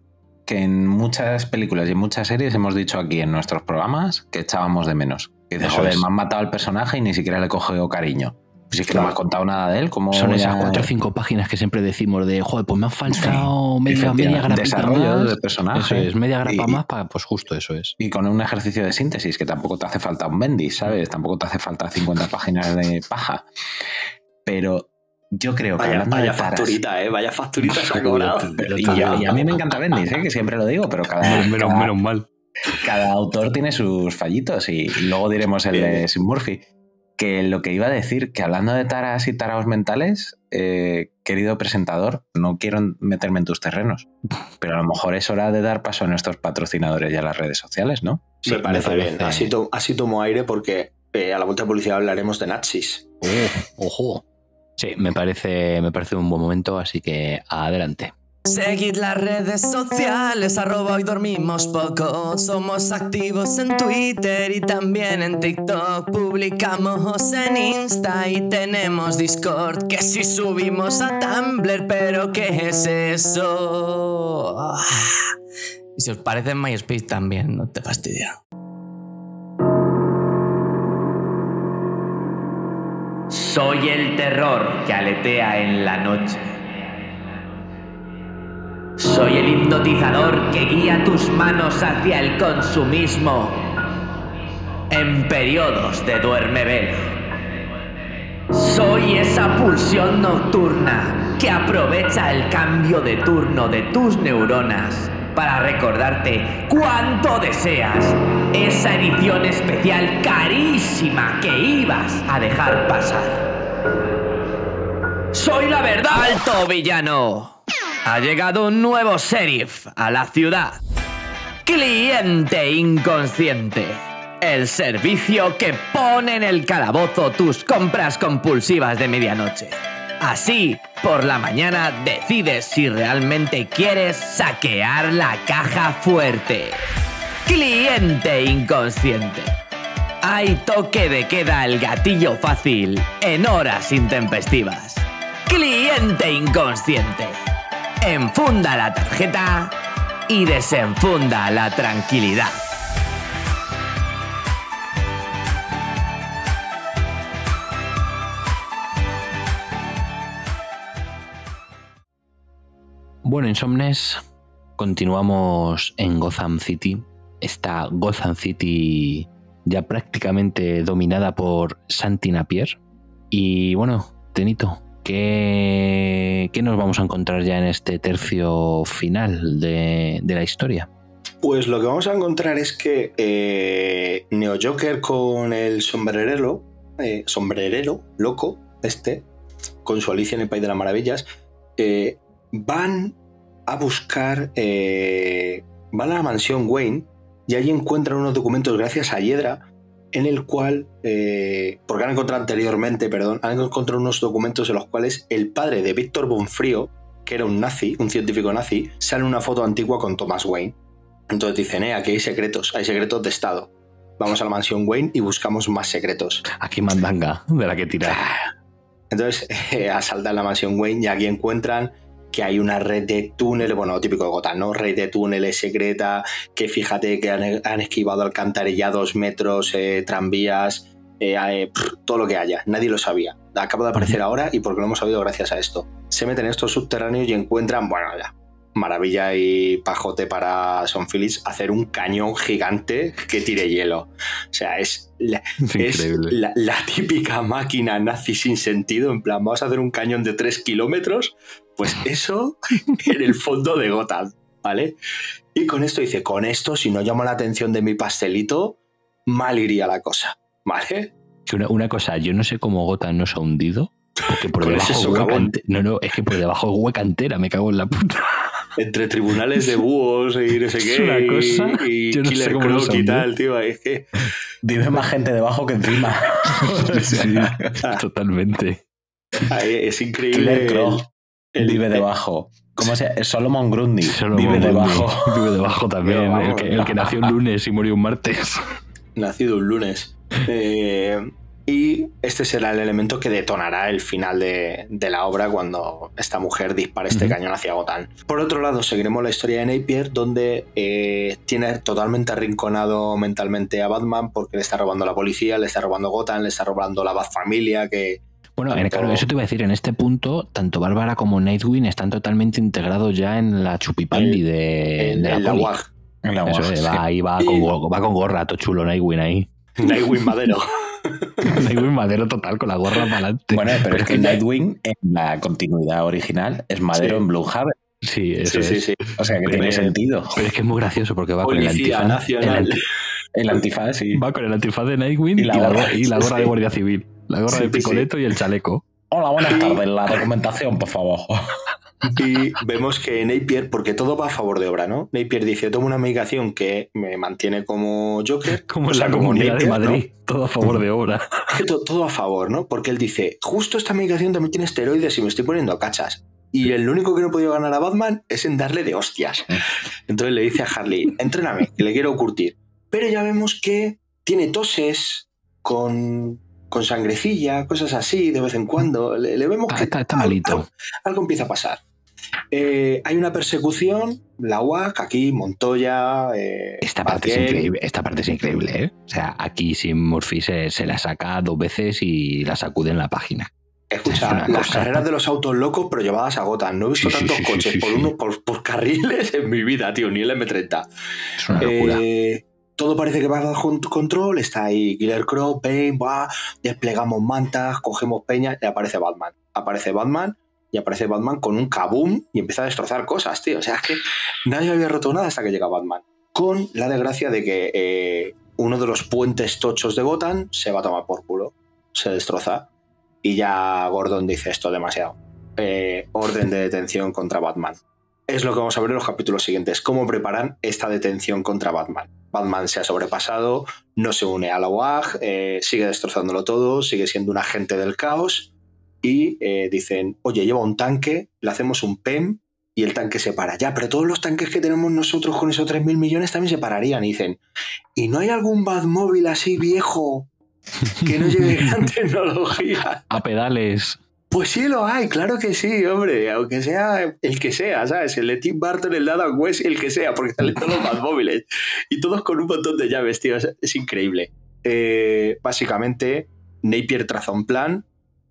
que en muchas películas y en muchas series hemos dicho aquí en nuestros programas que echábamos de menos. Que dices, joder, es. me han matado al personaje y ni siquiera le he cogido cariño. Pues si es que no me has contado nada de él, ¿cómo Son esas cuatro o cinco páginas que siempre decimos de, joder, pues me han faltado media, Efectivamente, media grapita desarrollo más. de personaje. Eso es, media grapa Y- más, para, pues justo eso es. Y con un ejercicio de síntesis, que tampoco te hace falta un Bendis, ¿sabes? Tampoco te hace falta 50 páginas de paja. Pero yo creo que Vaya, hablando vaya de taras- facturita, ¿eh? Vaya facturita se ha cobrado. y, a, y a mí me encanta Bendis, ¿eh? que siempre lo digo, pero cada, Menos- cada- menos mal. cada autor tiene sus fallitos y, y luego diremos el de Sim Murphy. Que lo que iba a decir, que hablando de taras y taraos mentales, eh, querido presentador, no quiero meterme en tus terrenos, pero a lo mejor es hora de dar paso a nuestros patrocinadores y a las redes sociales, ¿no? me parece bien. Así, to- así tomo aire porque eh, a la vuelta de publicidad hablaremos de nazis. ojo. Sí, me parece, me parece un buen momento, así que adelante. Seguid las redes sociales, arroba hoy dormimos poco. Somos activos en Twitter y también en TikTok. Publicamos en Insta y tenemos Discord. Que si subimos a Tumblr, pero ¿qué es eso? Ah. Y si os parece en MySpace también, no te fastidia. Soy el terror que aletea en la noche. Soy el hipnotizador que guía tus manos hacia el consumismo en periodos de duerme vela. Soy esa pulsión nocturna que aprovecha el cambio de turno de tus neuronas para recordarte cuánto deseas esa edición especial carísima que ibas a dejar pasar. Soy la verdad. ¡Alto, villano! Ha llegado un nuevo sheriff a la ciudad. Cliente inconsciente. El servicio que pone en el calabozo tus compras compulsivas de medianoche. Así, por la mañana decides si realmente quieres saquear la caja fuerte. Cliente inconsciente. Hay toque de queda el gatillo fácil en horas intempestivas. Cliente inconsciente. Enfunda la tarjeta y desenfunda la tranquilidad. Bueno, Insomnes, continuamos en Gotham City esta Gotham City ya prácticamente dominada por Santi Napier. Y bueno, Tenito, ¿qué, qué nos vamos a encontrar ya en este tercio final de, de la historia? Pues lo que vamos a encontrar es que eh, Neo Joker con el sombrerero, eh, sombrerero loco, este, con su Alicia en el País de las Maravillas, eh, van a buscar, eh, van a la mansión Wayne y allí encuentran unos documentos gracias a Hiedra en el cual, eh, porque han encontrado anteriormente, perdón, han encontrado unos documentos en los cuales el padre de Víctor Bonfrío, que era un nazi, un científico nazi, sale una foto antigua con Thomas Wayne. Entonces dicen, eh, aquí hay secretos, hay secretos de Estado. Vamos a la mansión Wayne y buscamos más secretos. Aquí mandanga de la que tirar. Entonces eh, asaltan la mansión Wayne y aquí encuentran que hay una red de túneles, bueno, típico de Gotham, ¿no? Red de túneles secreta, que fíjate que han, han esquivado alcantarillados, metros, eh, tranvías, eh, eh, pff, todo lo que haya. Nadie lo sabía. Acaba de aparecer ahora y porque lo hemos sabido gracias a esto. Se meten en estos subterráneos y encuentran, bueno, ya, maravilla y pajote para Son Phillips hacer un cañón gigante que tire hielo. O sea, es, la, Es la típica máquina nazi sin sentido. En plan, vamos a hacer un cañón de 3 kilómetros. Pues eso en el fondo de Gotham, ¿vale? Y con esto dice, con esto, si no llamo la atención de mi pastelito, mal iría la cosa, ¿vale? Que una, una cosa, yo no sé cómo Gotham no se ha hundido. Porque por debajo es hueca socavón. ente- No, no, es que por debajo es hueca entera, me cago en la puta. Entre tribunales de búhos y no sé Es qué. una y- cosa, y, yo no sé Killer cómo lo Croc y son, tal, tío. Es que. Vive más gente debajo que encima. Sí, totalmente. Ay, es increíble. Killer Croc el- vive debajo. ¿Cómo se? Solomon Grundy Solomon vive Grundy. debajo. Vive debajo también. El, que, el que nació un lunes y murió un martes. nacido un lunes. Eh, y este será el elemento que detonará el final de, de la obra cuando esta mujer dispara este cañón hacia Gotham. Por otro lado, seguiremos la historia de Napier, donde eh, tiene totalmente arrinconado mentalmente a Batman porque le está robando la policía, le está robando Gotham, le está robando la Bat Familia, que Bueno, en- Tanto- claro, eso te iba a decir, en este punto, tanto Bárbara como Nightwing están totalmente integrados ya en la chupipandi de, en, de en la la. UAG. En la Eso UAG, es, sí. va, ahí va, Y- con, go- va con gorra, todo chulo Nightwing ahí. Nightwing Madero. Nightwing madero total, con la gorra para adelante. Bueno, pero es que Nightwing en la continuidad original es madero Sí. en Blumhaven. Sí, eso Sí, sí, es. sí. O sea que Pero tiene sentido. Pero es que es muy gracioso porque va con el antifaz. Nacional. el anti- El antifaz, sí. va con el antifaz de Nightwing Y y la gorra. gorra, y la gorra Sí. de Guardia Civil. La gorra Sí, de sí. picoleto y el chaleco. Hola, buenas tardes. La documentación, por favor. Y vemos que Napier, porque todo va a favor de obra, ¿no? Napier dice, tomo una medicación que me mantiene como Joker. Como sea, la comunidad de. Madrid. Todo a favor de obra. Que to- todo a favor, ¿no? Porque él dice, justo esta medicación también tiene esteroides y me estoy poniendo cachas. Y el único que no he podido ganar a Batman es en darle de hostias. Entonces le dice a Harley, entréname, que le quiero curtir. Pero ya vemos que tiene toses con, con sangrecilla, cosas así de vez en cuando. Le, le vemos que está- malito. algo- algo empieza a pasar. Eh, hay una persecución, la UAC, aquí, Montoya, eh, Esta parte, es increíble, esta parte es increíble, ¿eh? O sea, aquí Sim Murphy se, se la saca dos veces y la sacude en la página. Escucha, Es las cosa. carreras de los autos locos, pero llevadas a Gotham. No he visto Sí, tantos sí, sí, coches por, uno, por, por carriles en mi vida, tío, ni el M30. Es una locura. Eh, todo parece que va bajo control. Está ahí Killer Crow, Bane, va, desplegamos mantas, cogemos peña y aparece Batman. Aparece Batman y aparece Batman con un kaboom y empieza a destrozar cosas, tío. O sea, es que nadie había roto nada hasta que llega Batman. Con la desgracia de que eh, uno de los puentes tochos de Gotham se va a tomar por culo. Se destroza. Y ya Gordon dice esto demasiado. Eh, orden de detención contra Batman. Es lo que vamos a ver en los capítulos siguientes. Cómo preparan esta detención contra Batman. Batman se ha sobrepasado, no se une a la UAG, eh, sigue destrozándolo todo, sigue siendo un agente del caos. Y eh, dicen, oye, lleva un tanque, le hacemos un PEM y el tanque se para. Ya, pero todos los tanques que tenemos nosotros con esos 3.000 millones también se pararían. Y dicen, ¿y no hay algún Batmóvil así viejo que no lleve gran tecnología? A pedales. Pues sí lo hay, claro que sí, hombre. Aunque sea el que sea, ¿sabes? El de Tim Burton, el de Adam West, el que sea, porque salen todos los Batmóviles. Y todos con un montón de llaves, tío. Es, increíble. Eh, básicamente, Napier traza un plan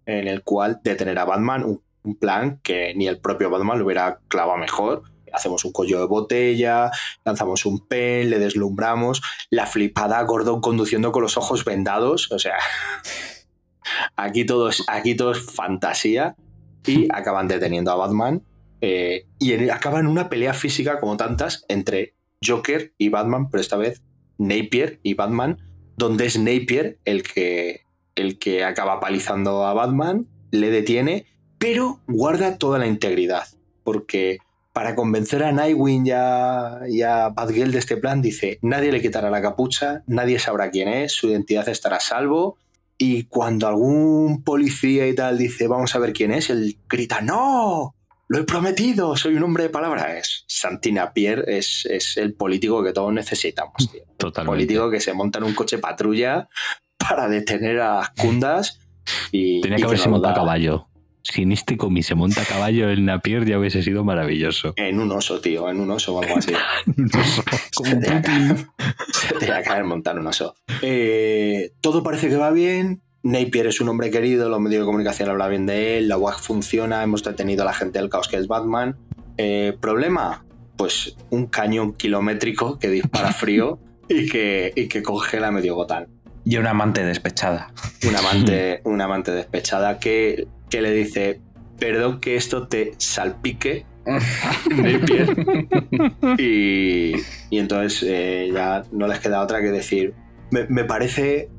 en el cual detener a Batman, un, un plan que ni el propio Batman lo hubiera clavado mejor. hacemos un collo de botella, lanzamos un pen, le deslumbramos, la flipada Gordon conduciendo con los ojos vendados, o sea, aquí todo es, aquí todo es fantasía y acaban deteniendo a Batman eh, y en- acaba en una pelea física como tantas entre Joker y Batman, pero esta vez Napier y Batman, donde es Napier el que, el que acaba palizando a Batman, le detiene, pero guarda toda la integridad, porque para convencer a Nightwing y a, y a Batgirl de este plan, dice, nadie le quitará la capucha, nadie sabrá quién es, su identidad estará a salvo, y cuando algún policía y tal dice, vamos a ver quién es, él grita, no, lo he prometido, soy un hombre de palabra. Es Santina Pierre es, es el político que todos necesitamos, tío. Totalmente. Político que se monta en un coche patrulla para detener a las cundas y. Tenía y que haberse montado a caballo. Si en este cómic se monta a caballo en Napier ya hubiese sido maravilloso. En un oso, tío, en un oso o algo así. se, tenía que, se tenía que haber montado en un oso. Eh, todo parece que va bien. Napier es un hombre querido, los medios de comunicación hablan bien de él, la WAG funciona, hemos detenido a la gente del caos que es Batman. Eh, ¿Problema? Pues un cañón kilométrico que dispara frío y que, y que congela medio Gotham. Y una amante despechada. Una amante, una amante despechada que, que le dice, perdón que esto te salpique, Napier. y, y entonces eh, ya no les queda otra que decir, me, me parece,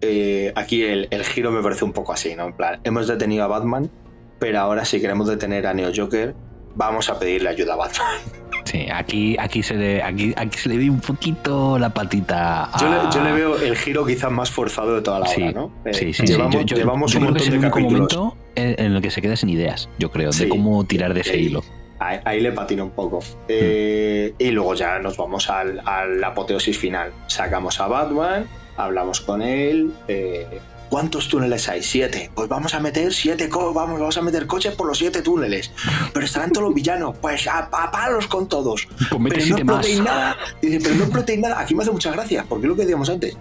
eh, aquí el, el giro me parece un poco así, ¿no? En plan, hemos detenido a Batman, pero ahora si queremos detener a Neo Joker, vamos a pedirle ayuda a Batman. Sí, aquí, aquí, se le, aquí, aquí se le ve un poquito la patita. A... Yo, le, yo le veo el giro quizás más forzado de toda la Sí, obra, ¿no? Eh, sí, sí, llevamos, sí. Yo- llevamos yo un montón de capítulos. momento en, en el que se queda sin ideas, yo creo, Sí. de cómo tirar de ese Sí. hilo. Ahí, ahí le patina un poco. Eh, y luego ya nos vamos al, a la apoteosis final. Sacamos a Batman, hablamos con él. eh, ¿Cuántos túneles hay? Siete. Pues vamos a meter siete, co- vamos, vamos a meter coches por los siete túneles. Pero estarán todos los villanos. Pues a, a palos con todos. Pues mete pero no siete más. explotéis nada. Dice, pero no explotéis nada. Aquí me hace muchas gracias, porque es lo que decíamos antes.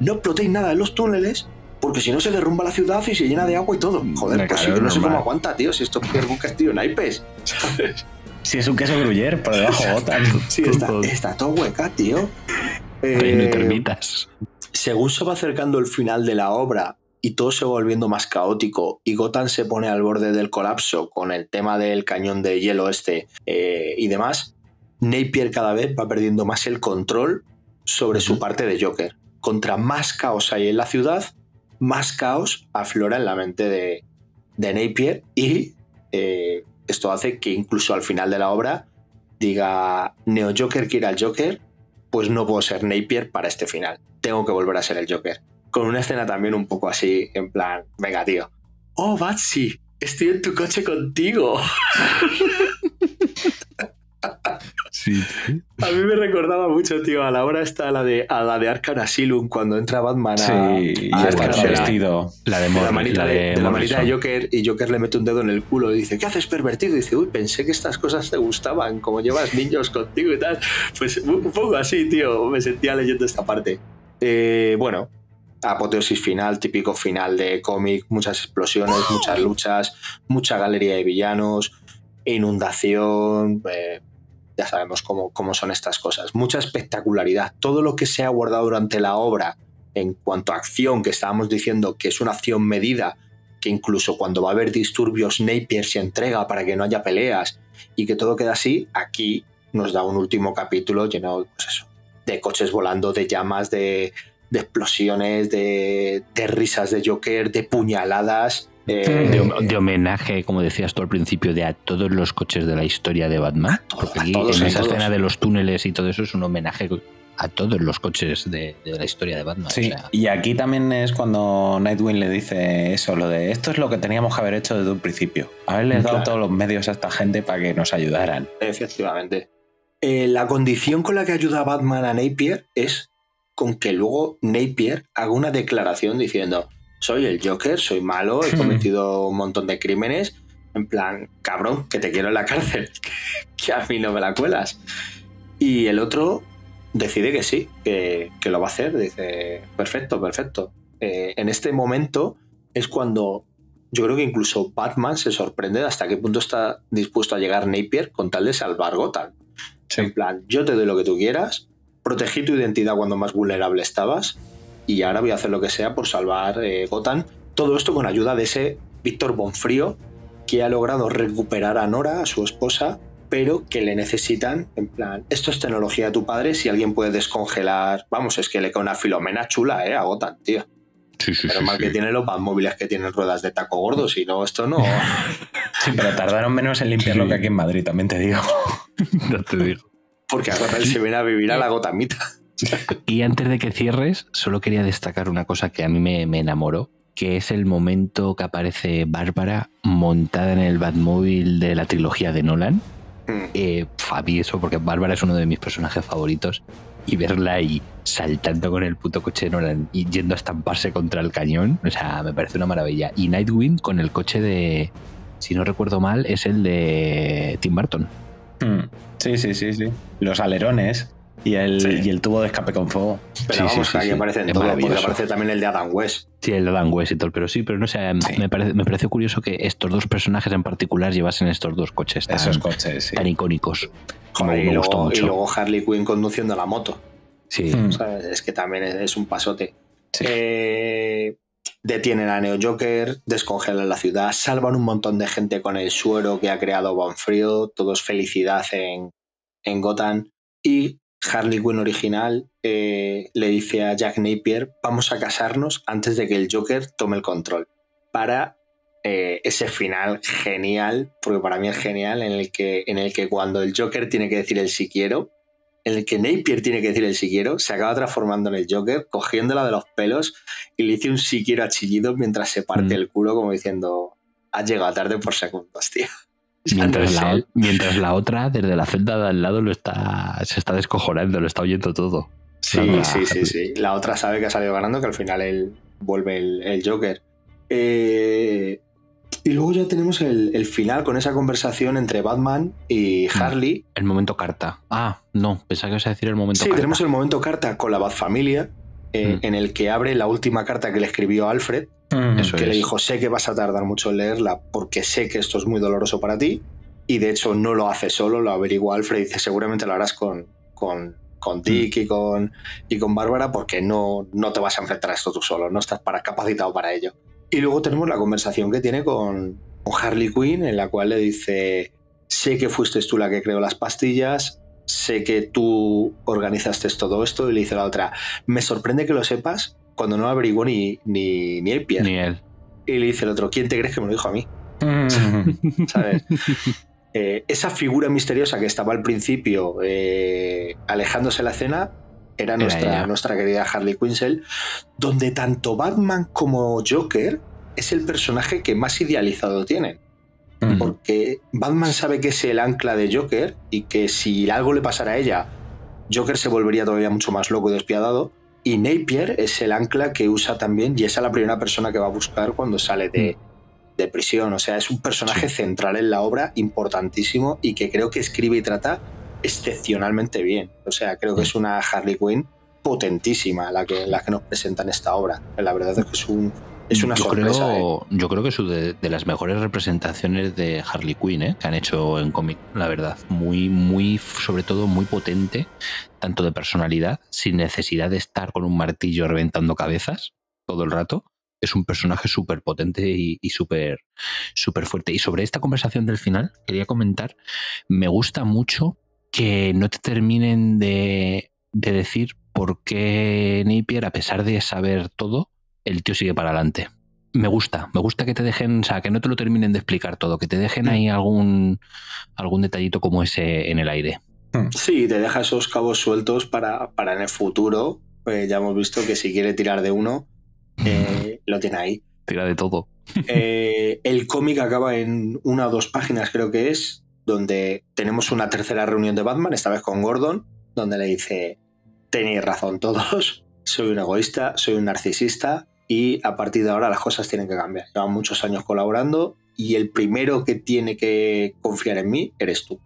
No explotéis nada en los túneles, porque si no se derrumba la ciudad y se llena de agua y todo. Joder, Hombre, pues sí, no sé cómo aguanta, tío. Si esto es un castillo en naipes. ¿sabes? Si es un queso gruyer, por debajo. Sí, está, está todo hueca, tío. Eh, termitas. Según se va acercando el final de la obra y todo se va volviendo más caótico y Gotham se pone al borde del colapso con el tema del cañón de hielo este eh, y demás, Napier cada vez va perdiendo más el control sobre su parte de Joker. Contra más caos hay en la ciudad, más caos aflora en la mente de, de Napier y eh, esto hace que incluso al final de la obra diga Neo Joker quiere al Joker, pues no puedo ser Napier para este final. Tengo que volver a ser el Joker. Con una escena también un poco así, en plan, venga, tío. Oh, Batsy, estoy en tu coche contigo. Sí, A mí me recordaba mucho, tío, a la hora esta, a la de, a la de Arkham Asylum, cuando entra Batman a, Sí, y a está vestido. La de, la manita la de, de de la manita de. Joker y Joker le mete un dedo en el culo y dice, ¿qué haces pervertido? Y dice, uy, pensé que estas cosas te gustaban, como llevas niños contigo y tal. Pues un poco así, tío, me sentía leyendo esta parte. Eh, bueno, apoteosis final, típico final de cómic, muchas explosiones, muchas luchas, mucha galería de villanos, inundación, eh, ya sabemos cómo, cómo son estas cosas, mucha espectacularidad, todo lo que se ha guardado durante la obra en cuanto a acción, que estábamos diciendo que es una acción medida, que incluso cuando va a haber disturbios, Napier se entrega para que no haya peleas y que todo queda así, aquí nos da un último capítulo lleno pues eso, de coches volando, de llamas, de, de explosiones, de, de risas de Joker, de puñaladas. eh, De, hom- de homenaje, como decías tú al principio, de a todos los coches de la historia de Batman. Porque aquí, todos, en a esa todos. escena de los túneles y todo eso, es un homenaje a todos los coches de, de la historia de Batman. Sí, o sea, y aquí también es cuando Nightwing le dice eso, lo de esto es lo que teníamos que haber hecho desde un principio. Haberles dado Claro. todos los medios a esta gente para que nos ayudaran. Efectivamente. Eh, la condición con la que ayuda a Batman a Napier es con que luego Napier haga una declaración diciendo soy el Joker, soy malo, he cometido un montón de crímenes. En plan, cabrón, que te quiero en la cárcel, que a mí no me la cuelas. Y el otro decide que sí, que, que lo va a hacer. Dice, perfecto, perfecto. Eh, en este momento es cuando yo creo que incluso Batman se sorprende de hasta qué punto está dispuesto a llegar Napier con tal de salvar Gotham. En plan, yo te doy lo que tú quieras, protegí tu identidad cuando más vulnerable estabas y ahora voy a hacer lo que sea por salvar eh, Gotham. Todo esto con ayuda de ese Víctor Bonfrío que ha logrado recuperar a Nora, a su esposa, pero que le necesitan, en plan, esto es tecnología de tu padre, si alguien puede descongelar, vamos, es que le queda una filomena chula, ¿eh? A Gotham, tío. Sí, sí, pero sí, mal sí. que tienen los móviles que tienen ruedas de taco gordo, si no, esto no... Sí, pero tardaron menos en limpiarlo que aquí en Madrid, también te digo. No te digo. Porque a Gotham se viene a vivir a la Gotamita. Y antes de que cierres, solo quería destacar una cosa que a mí me, me enamoró, que es el momento que aparece Bárbara montada en el Batmóvil de la trilogía de Nolan. Mm. Eh, a mí eso, porque Bárbara es uno de mis personajes favoritos. Y verla ahí saltando con el puto coche de Nolan y yendo a estamparse contra el cañón, o sea, me parece una maravilla. Y Nightwing con el coche de, si no recuerdo mal, es el de Tim Burton. Mm. Sí, sí, sí, sí. Los alerones y el, y el tubo de escape con fuego. Pero vamos, que aquí aparecen todos, porque maravilloso. aparece también el de Adam West. Sí, el de Dan West y todo, pero sí, pero no sé, me, parece, me pareció curioso que estos dos personajes en particular llevasen estos dos coches tan, Esos coches, sí. tan icónicos. Como Joder, y, me gustó luego, y luego Harley Quinn conduciendo la moto. Sí. ¿sabes? Es que también es, es un pasote. Eh, detienen a Neo Joker, descongelan la ciudad, salvan un montón de gente con el suero que ha creado Bonfrío, todo es felicidad en, en Gotham. Y Harley Quinn original eh, le dice a Jack Napier, vamos a casarnos antes de que el Joker tome el control. Para eh, ese final genial, porque para mí es genial, en el, que, en el que cuando el Joker tiene que decir el si quiero, en el que Napier tiene que decir el si quiero, se acaba transformando en el Joker, cogiéndola de los pelos y le dice un si quiero a chillido mientras se parte Mm. el culo, como diciendo, has llegado tarde por segundos, tío. Mientras la, él. mientras la otra, desde la celda de al lado, lo está, se está descojonando, lo está oyendo todo. Sí, sí, sí, sí. La otra sabe que ha salido ganando, que al final él vuelve el, el Joker. Eh, y luego ya tenemos el, el final con esa conversación entre Batman y Harley. El momento carta. Ah, no, pensaba que ibas a decir el momento Sí, carta. tenemos el momento carta con la Batfamilia, eh, en el que abre la última carta que le escribió Alfred, Mm. Eso que es. le dijo, sé que vas a tardar mucho en leerla porque sé que esto es muy doloroso para ti, y de hecho no lo hace solo, lo averigua Alfred y dice, seguramente lo harás con, con, con Dick y con, y con Bárbara porque no, no te vas a enfrentar a esto tú solo, no estás para, capacitado para ello. Y luego tenemos la conversación que tiene con, con Harley Quinn, en la cual le dice, sé que fuiste tú la que creó las pastillas, sé que tú organizaste todo esto, y le dice la otra, me sorprende que lo sepas cuando no averiguó ni, ni, ni el pie. Ni él. Y le dice el otro, ¿quién te crees que me lo dijo a mí? Mm. ¿Sabes? Eh, esa figura misteriosa que estaba al principio eh, alejándose de la escena era nuestra, ella. nuestra querida Harley Quinzel, donde tanto Batman como Joker es el personaje que más idealizado tienen. Mm. Porque Batman sabe que es el ancla de Joker y que si algo le pasara a ella, Joker se volvería todavía mucho más loco y despiadado. Y Napier es el ancla que usa también y esa es la primera persona que va a buscar cuando sale de, de prisión. O sea, es un personaje central en la obra, importantísimo y que creo que escribe y trata excepcionalmente bien. O sea, creo que es una Harley Quinn potentísima la que, la que nos presenta en esta obra. La verdad es que es, un, es una yo sorpresa. ¿eh? Creo, Yo creo que es de, de las mejores representaciones de Harley Quinn ¿eh? que han hecho en cómic, la verdad. Muy, muy, sobre todo muy potente, tanto de personalidad, sin necesidad de estar con un martillo reventando cabezas todo el rato. Es un personaje súper potente y, y súper súper fuerte. Y sobre esta conversación del final, quería comentar, me gusta mucho que no te terminen de, de decir por qué Napier, a pesar de saber todo, el tío sigue para adelante. Me gusta, me gusta que te dejen, o sea, que no te lo terminen de explicar todo, que te dejen ahí algún, algún detallito como ese en el aire. Sí, te deja esos cabos sueltos para, para en el futuro. Pues ya hemos visto que si quiere tirar de uno, eh, lo tiene ahí. Tira de todo. Eh, el cómic acaba en una o dos páginas, creo que es, donde tenemos una tercera reunión de Batman, esta vez con Gordon, donde le dice, tenéis razón todos, soy un egoísta, soy un narcisista y a partir de ahora las cosas tienen que cambiar. Llevan muchos años colaborando y el primero que tiene que confiar en mí eres tú.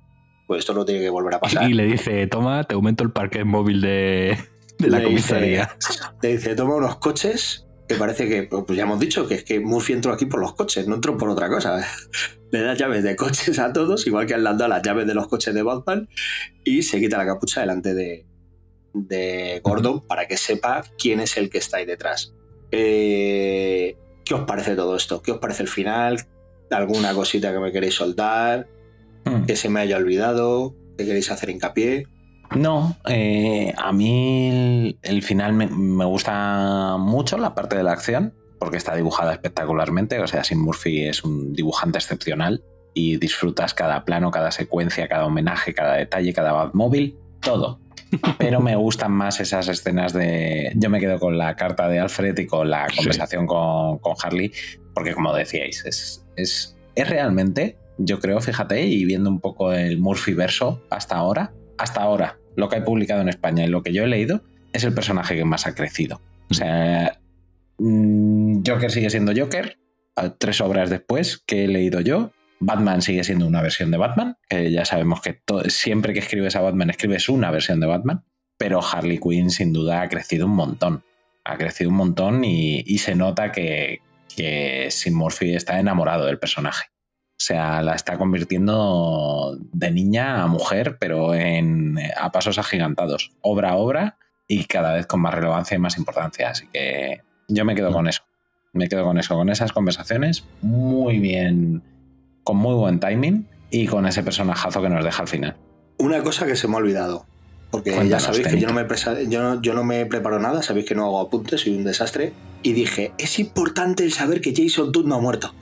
Pues esto no tiene que volver a pasar. Y le dice, toma, te aumento el parque móvil de, de la Le dice- comisaría. Le dice, toma unos coches que parece que, pues ya hemos dicho, que es que Murphy entró aquí por los coches, no entró por otra cosa. Le da llaves de coches a todos, igual que han dado las llaves de los coches de Batman, y se quita la capucha delante de, de Gordon para que sepa quién es el que está ahí detrás. Eh, ¿Qué os parece todo esto? ¿Qué os parece el final? ¿Alguna cosita que me queréis soltar? Hmm. ¿Que se me haya olvidado? ¿Que queréis hacer hincapié? No, eh, a mí el, el final me, me gusta mucho la parte de la acción, porque está dibujada espectacularmente. O sea, Sim Murphy es un dibujante excepcional y disfrutas cada plano, cada secuencia, cada homenaje, cada detalle, cada Batmóvil, todo. Pero me gustan más esas escenas de. Yo me quedo con la carta de Alfred y con la conversación con, con Harley, porque como decíais, es, es, es realmente, yo creo, fíjate, y viendo un poco el Murphy verso hasta ahora, hasta ahora, lo que hay publicado en España y lo que yo he leído, es el personaje que más ha crecido. O sea, mm, Joker sigue siendo Joker, tres obras después que he leído yo. Batman sigue siendo una versión de Batman, que ya sabemos que siempre que escribes a Batman escribes una versión de Batman, pero Harley Quinn sin duda ha crecido un montón. Ha crecido un montón y, y se nota que, que Sim Murphy está enamorado del personaje. O sea, la está convirtiendo de niña a mujer, pero en, a pasos agigantados, obra a obra y cada vez con más relevancia y más importancia. Así que yo me quedo con eso. Me quedo con eso, con esas conversaciones muy bien, con muy buen timing y con ese personajazo que nos deja al final. Una cosa que se me ha olvidado. Porque Cuéntanos, ya sabéis que yo no, me presa- yo, no, yo no me preparo nada, sabéis que no hago apuntes, soy un desastre. Y dije, es importante el saber que Jason Todd no ha muerto.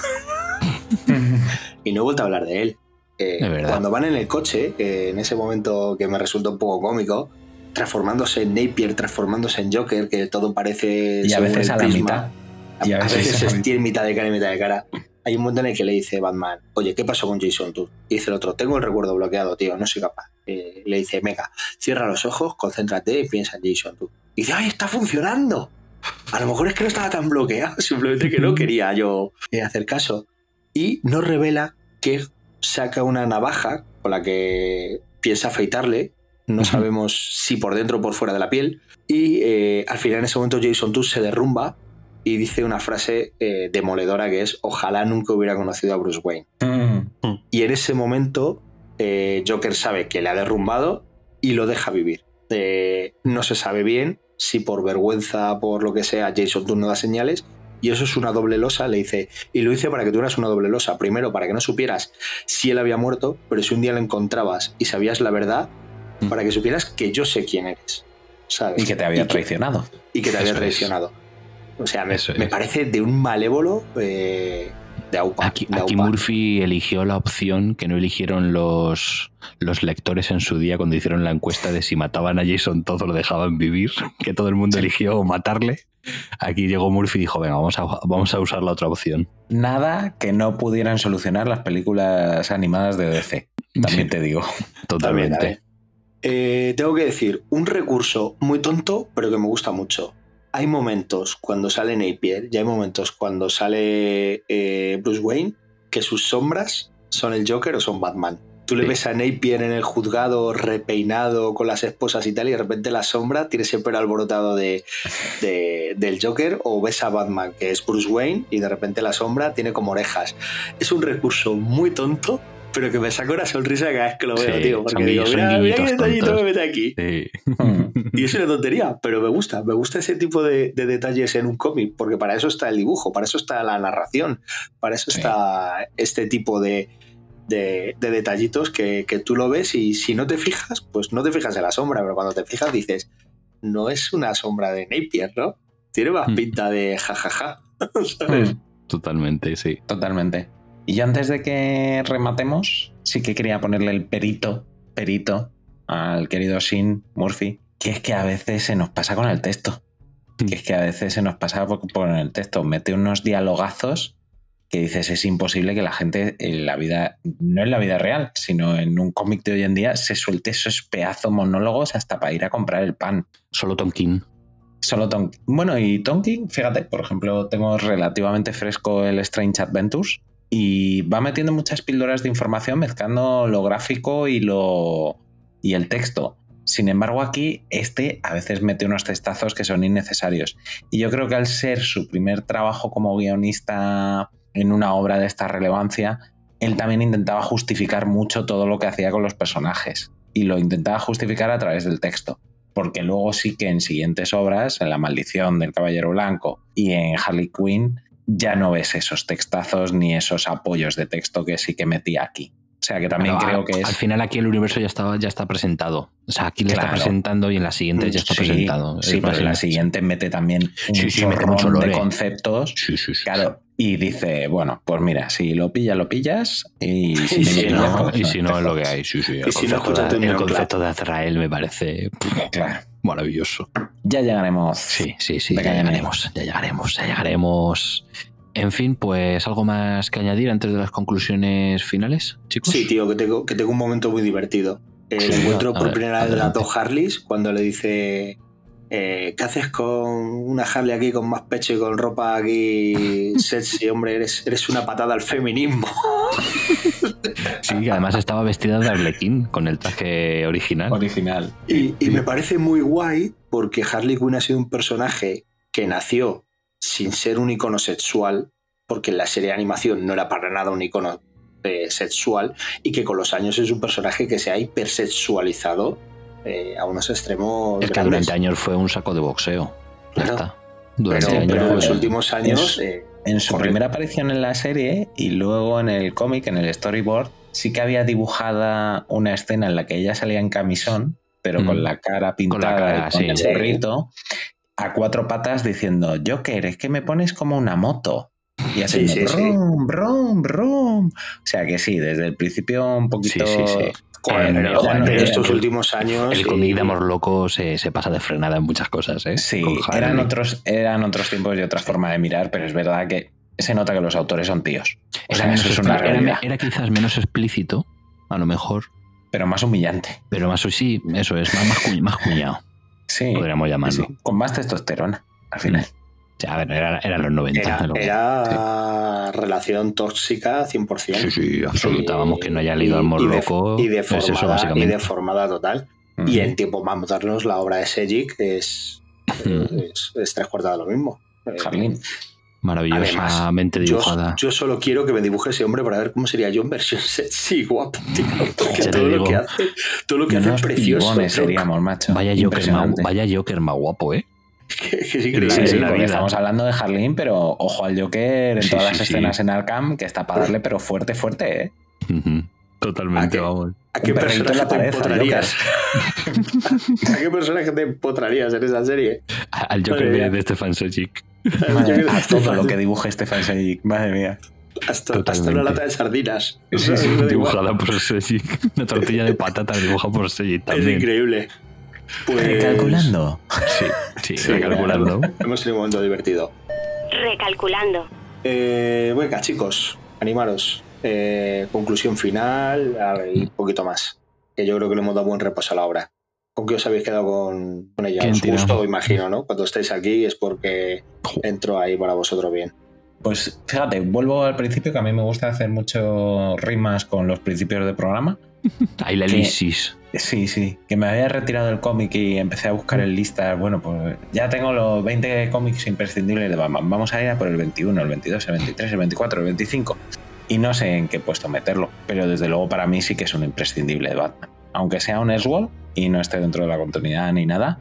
y no he vuelto a hablar de él. Eh, De verdad. cuando van en el coche, eh, en ese momento que me resulta un poco cómico, transformándose en Napier, transformándose en Joker, que todo parece... Y a veces a la prisma. mitad. Y a a veces veces es tiene mitad de cara y mitad de cara. Hay un momento en el que le dice Batman, oye, ¿qué pasó con Jason Todd? Y dice el otro, tengo el recuerdo bloqueado, tío, no soy capaz. Eh, le dice, venga, cierra los ojos, concéntrate y piensa en Jason Todd. Y dice, ¡ay, está funcionando! A lo mejor es que no estaba tan bloqueado, simplemente que no quería yo eh, hacer caso. Y nos revela que saca una navaja con la que piensa afeitarle. No sabemos si por dentro o por fuera de la piel. Y eh, al final, en ese momento, Jason Todd se derrumba y dice una frase eh, demoledora que es: Ojalá nunca hubiera conocido a Bruce Wayne. Y en ese momento, eh, Joker sabe que le ha derrumbado y lo deja vivir. Eh, no se sabe bien si por vergüenza, por lo que sea, Jason Todd no da señales. Y eso es una doble losa, le dice. Y lo hice para que tuvieras una doble losa. Primero, para que no supieras si él había muerto, pero si un día lo encontrabas y sabías la verdad, para que supieras que yo sé quién eres. ¿sabes? Y que te había traicionado. y que te había Eso es. O sea, me, parece de un malévolo eh, de AUPA. Aquí, de aquí AUPA. Murphy eligió la opción que no eligieron los, los lectores en su día cuando hicieron la encuesta de si mataban a Jason Todd o lo dejaban vivir, que todo el mundo eligió matarle. Aquí llegó Murphy y dijo, venga, vamos a, vamos a usar la otra opción. Nada que no pudieran solucionar las películas animadas de DC. También te digo. Totalmente. Eh, tengo que decir, un recurso muy tonto, pero que me gusta mucho. Hay momentos cuando sale Napier y hay momentos cuando sale eh, Bruce Wayne que sus sombras son el Joker o son Batman. Tú le ves a Napier en el juzgado repeinado con las esposas y tal, y de repente la sombra tiene ese pelo alborotado de, de- del Joker, o ves a Batman, que es Bruce Wayne, y de repente la sombra tiene como orejas. Es un recurso muy tonto, pero que me saca una sonrisa cada vez que lo veo, Sí, tío. Porque digo, mira, mira qué detallito tontos". me mete aquí. Sí. Y es una tontería, pero me gusta. Me gusta ese tipo de, de detalles en un cómic, porque para eso está el dibujo, para eso está la narración, para eso Sí. está este tipo de, de- de detallitos que, que tú lo ves y si no te fijas, pues no te fijas en la sombra, pero cuando te fijas dices, no es una sombra de Napier, ¿no? Tiene más Mm. pinta de jajaja. ¿sabes? Totalmente, sí. Totalmente. Y yo antes de que rematemos, sí que quería ponerle el perito, perito, al querido Sin Murphy, que es que a veces se nos pasa con el texto. Que es que a veces se nos pasa por- el texto. Mete unos dialogazos que dices es imposible que la gente en la vida, no en la vida real, sino en un cómic de hoy en día, se suelte esos pedazos monólogos hasta para ir a comprar el pan. Solo Tom King. Solo Tom Bueno, y Tom King, fíjate, por ejemplo, tengo relativamente fresco el Strange Adventures y va metiendo muchas píldoras de información mezclando lo gráfico y lo y el texto. Sin embargo, aquí este a veces mete unos testazos que son innecesarios. Y yo creo que al ser su primer trabajo como guionista en una obra de esta relevancia, él también intentaba justificar mucho todo lo que hacía con los personajes. Y lo intentaba justificar a través del texto. Porque luego sí que en siguientes obras, en La maldición del Caballero Blanco y en Harley Quinn, ya no ves esos textazos ni esos apoyos de texto que sí que metía aquí. O sea que también creo que es. Al final aquí el universo ya estaba, ya está presentado. O sea, aquí le está presentando y en la siguiente ya está presentado. Sí, pero en la siguiente mete también un sí, sí, mucho de conceptos. Claro. Y dice, bueno, pues mira, si lo pillas, lo pillas. Y si, no, y si no es lo que hay. Sí, sí. El, concepto, de, el concepto de Azrael me parece claro. Maravilloso. Ya llegaremos. Sí, sí, sí. Ya llegaremos, ya llegaremos, ya llegaremos. En fin, pues algo más que añadir antes de las conclusiones finales, chicos. Sí, tío, que tengo, que tengo un momento muy divertido. El encuentro por primera vez de las dos Harleys cuando le dice eh, ¿qué haces con una Harley aquí con más pecho y con ropa aquí sexy? Hombre, eres, eres una patada al feminismo. Sí, además estaba vestida de arlequín con el traje original. Original. Y, y me parece muy guay porque Harley Quinn ha sido un personaje que nació sin ser un icono sexual, porque en la serie de animación no era para nada un icono eh, sexual, y que con los años es un personaje que se ha hipersexualizado eh, a unos extremos. Es que durante años fue un saco de boxeo. Ya está. Durante años, en los últimos años. Eh, en su primera aparición en la serie y luego en el cómic, en el storyboard, sí que había dibujada una escena en la que ella salía en camisón, pero con mm. la cara pintada con, el gorrito a cuatro patas diciendo, Joker, es que me pones como una moto. Y así, sí, brum, brum, brum. O sea que sí, desde el principio un poquito... en estos últimos años... El cómic de Amor Loco se, pasa de frenada en muchas cosas, ¿eh? Sí, eran otros, eran otros tiempos y otra forma de mirar, pero es verdad que se nota que los autores son tíos. era, era, era, quizás menos explícito, a lo mejor. Pero más humillante. Pero más, sí, eso es, más, más, más cuñado. Sí. Podríamos llamarlo. Con más testosterona, al final. Sí, a ver, eran los 90. Era, relación tóxica 100%. Sí, sí, absoluta. Vamos, que no haya leído al morloco. Y, deformada, y deformada total. Y en tiempo más modernos, la obra de Sejic es, es, tres cuartas de lo mismo. Jardín maravillosamente dibujada. Yo, solo quiero que me dibuje ese hombre para ver cómo sería yo en versión sexy, guapo, tío. Porque todo lo que hace, todo lo que hace es precioso. Seríamos, macho. Vaya Joker, más, vaya Joker más guapo, ¿eh? Que, sí, sí, estamos hablando de Harleen, pero ojo al Joker en todas las escenas en Arkham, que está para darle, pero fuerte, fuerte, ¿eh? Totalmente, vamos. ¿A qué personaje te empotrarías? ¿A qué personaje te empotrarías en esa serie? Al Joker de, de Stefan Sojic. a todo lo que dibuje Stefan Sejic, madre mía. Hasta, hasta, una lata de sardinas. Sí, sí, dibujada por Sejic. Una tortilla de patata dibujada por Sejic también. Es increíble. Pues... ¿Recalculando? Sí, sí, recalculando. Hemos tenido un momento divertido. Recalculando. Eh, venga, chicos, animaros. Eh, conclusión final y un poquito más. Que yo creo que le hemos dado buen repaso a la obra. ¿Con qué os habéis quedado con, ella? Os gusto, imagino, ¿no? Cuando estáis aquí es porque entro ahí para vosotros bien. Pues fíjate, vuelvo al principio que a mí me gusta hacer mucho rimas con los principios del programa. Ahí la elisis. Sí, sí. Que me había retirado el cómic y empecé a buscar en listas. Bueno, pues ya tengo los 20 cómics imprescindibles de Batman. Vamos a ir a por el 21, el 22, el 23, el 24, el 25. Y no sé en qué puesto meterlo, pero desde luego para mí sí que es un imprescindible de Batman. Aunque sea un Eswall, y no esté dentro de la continuidad ni nada,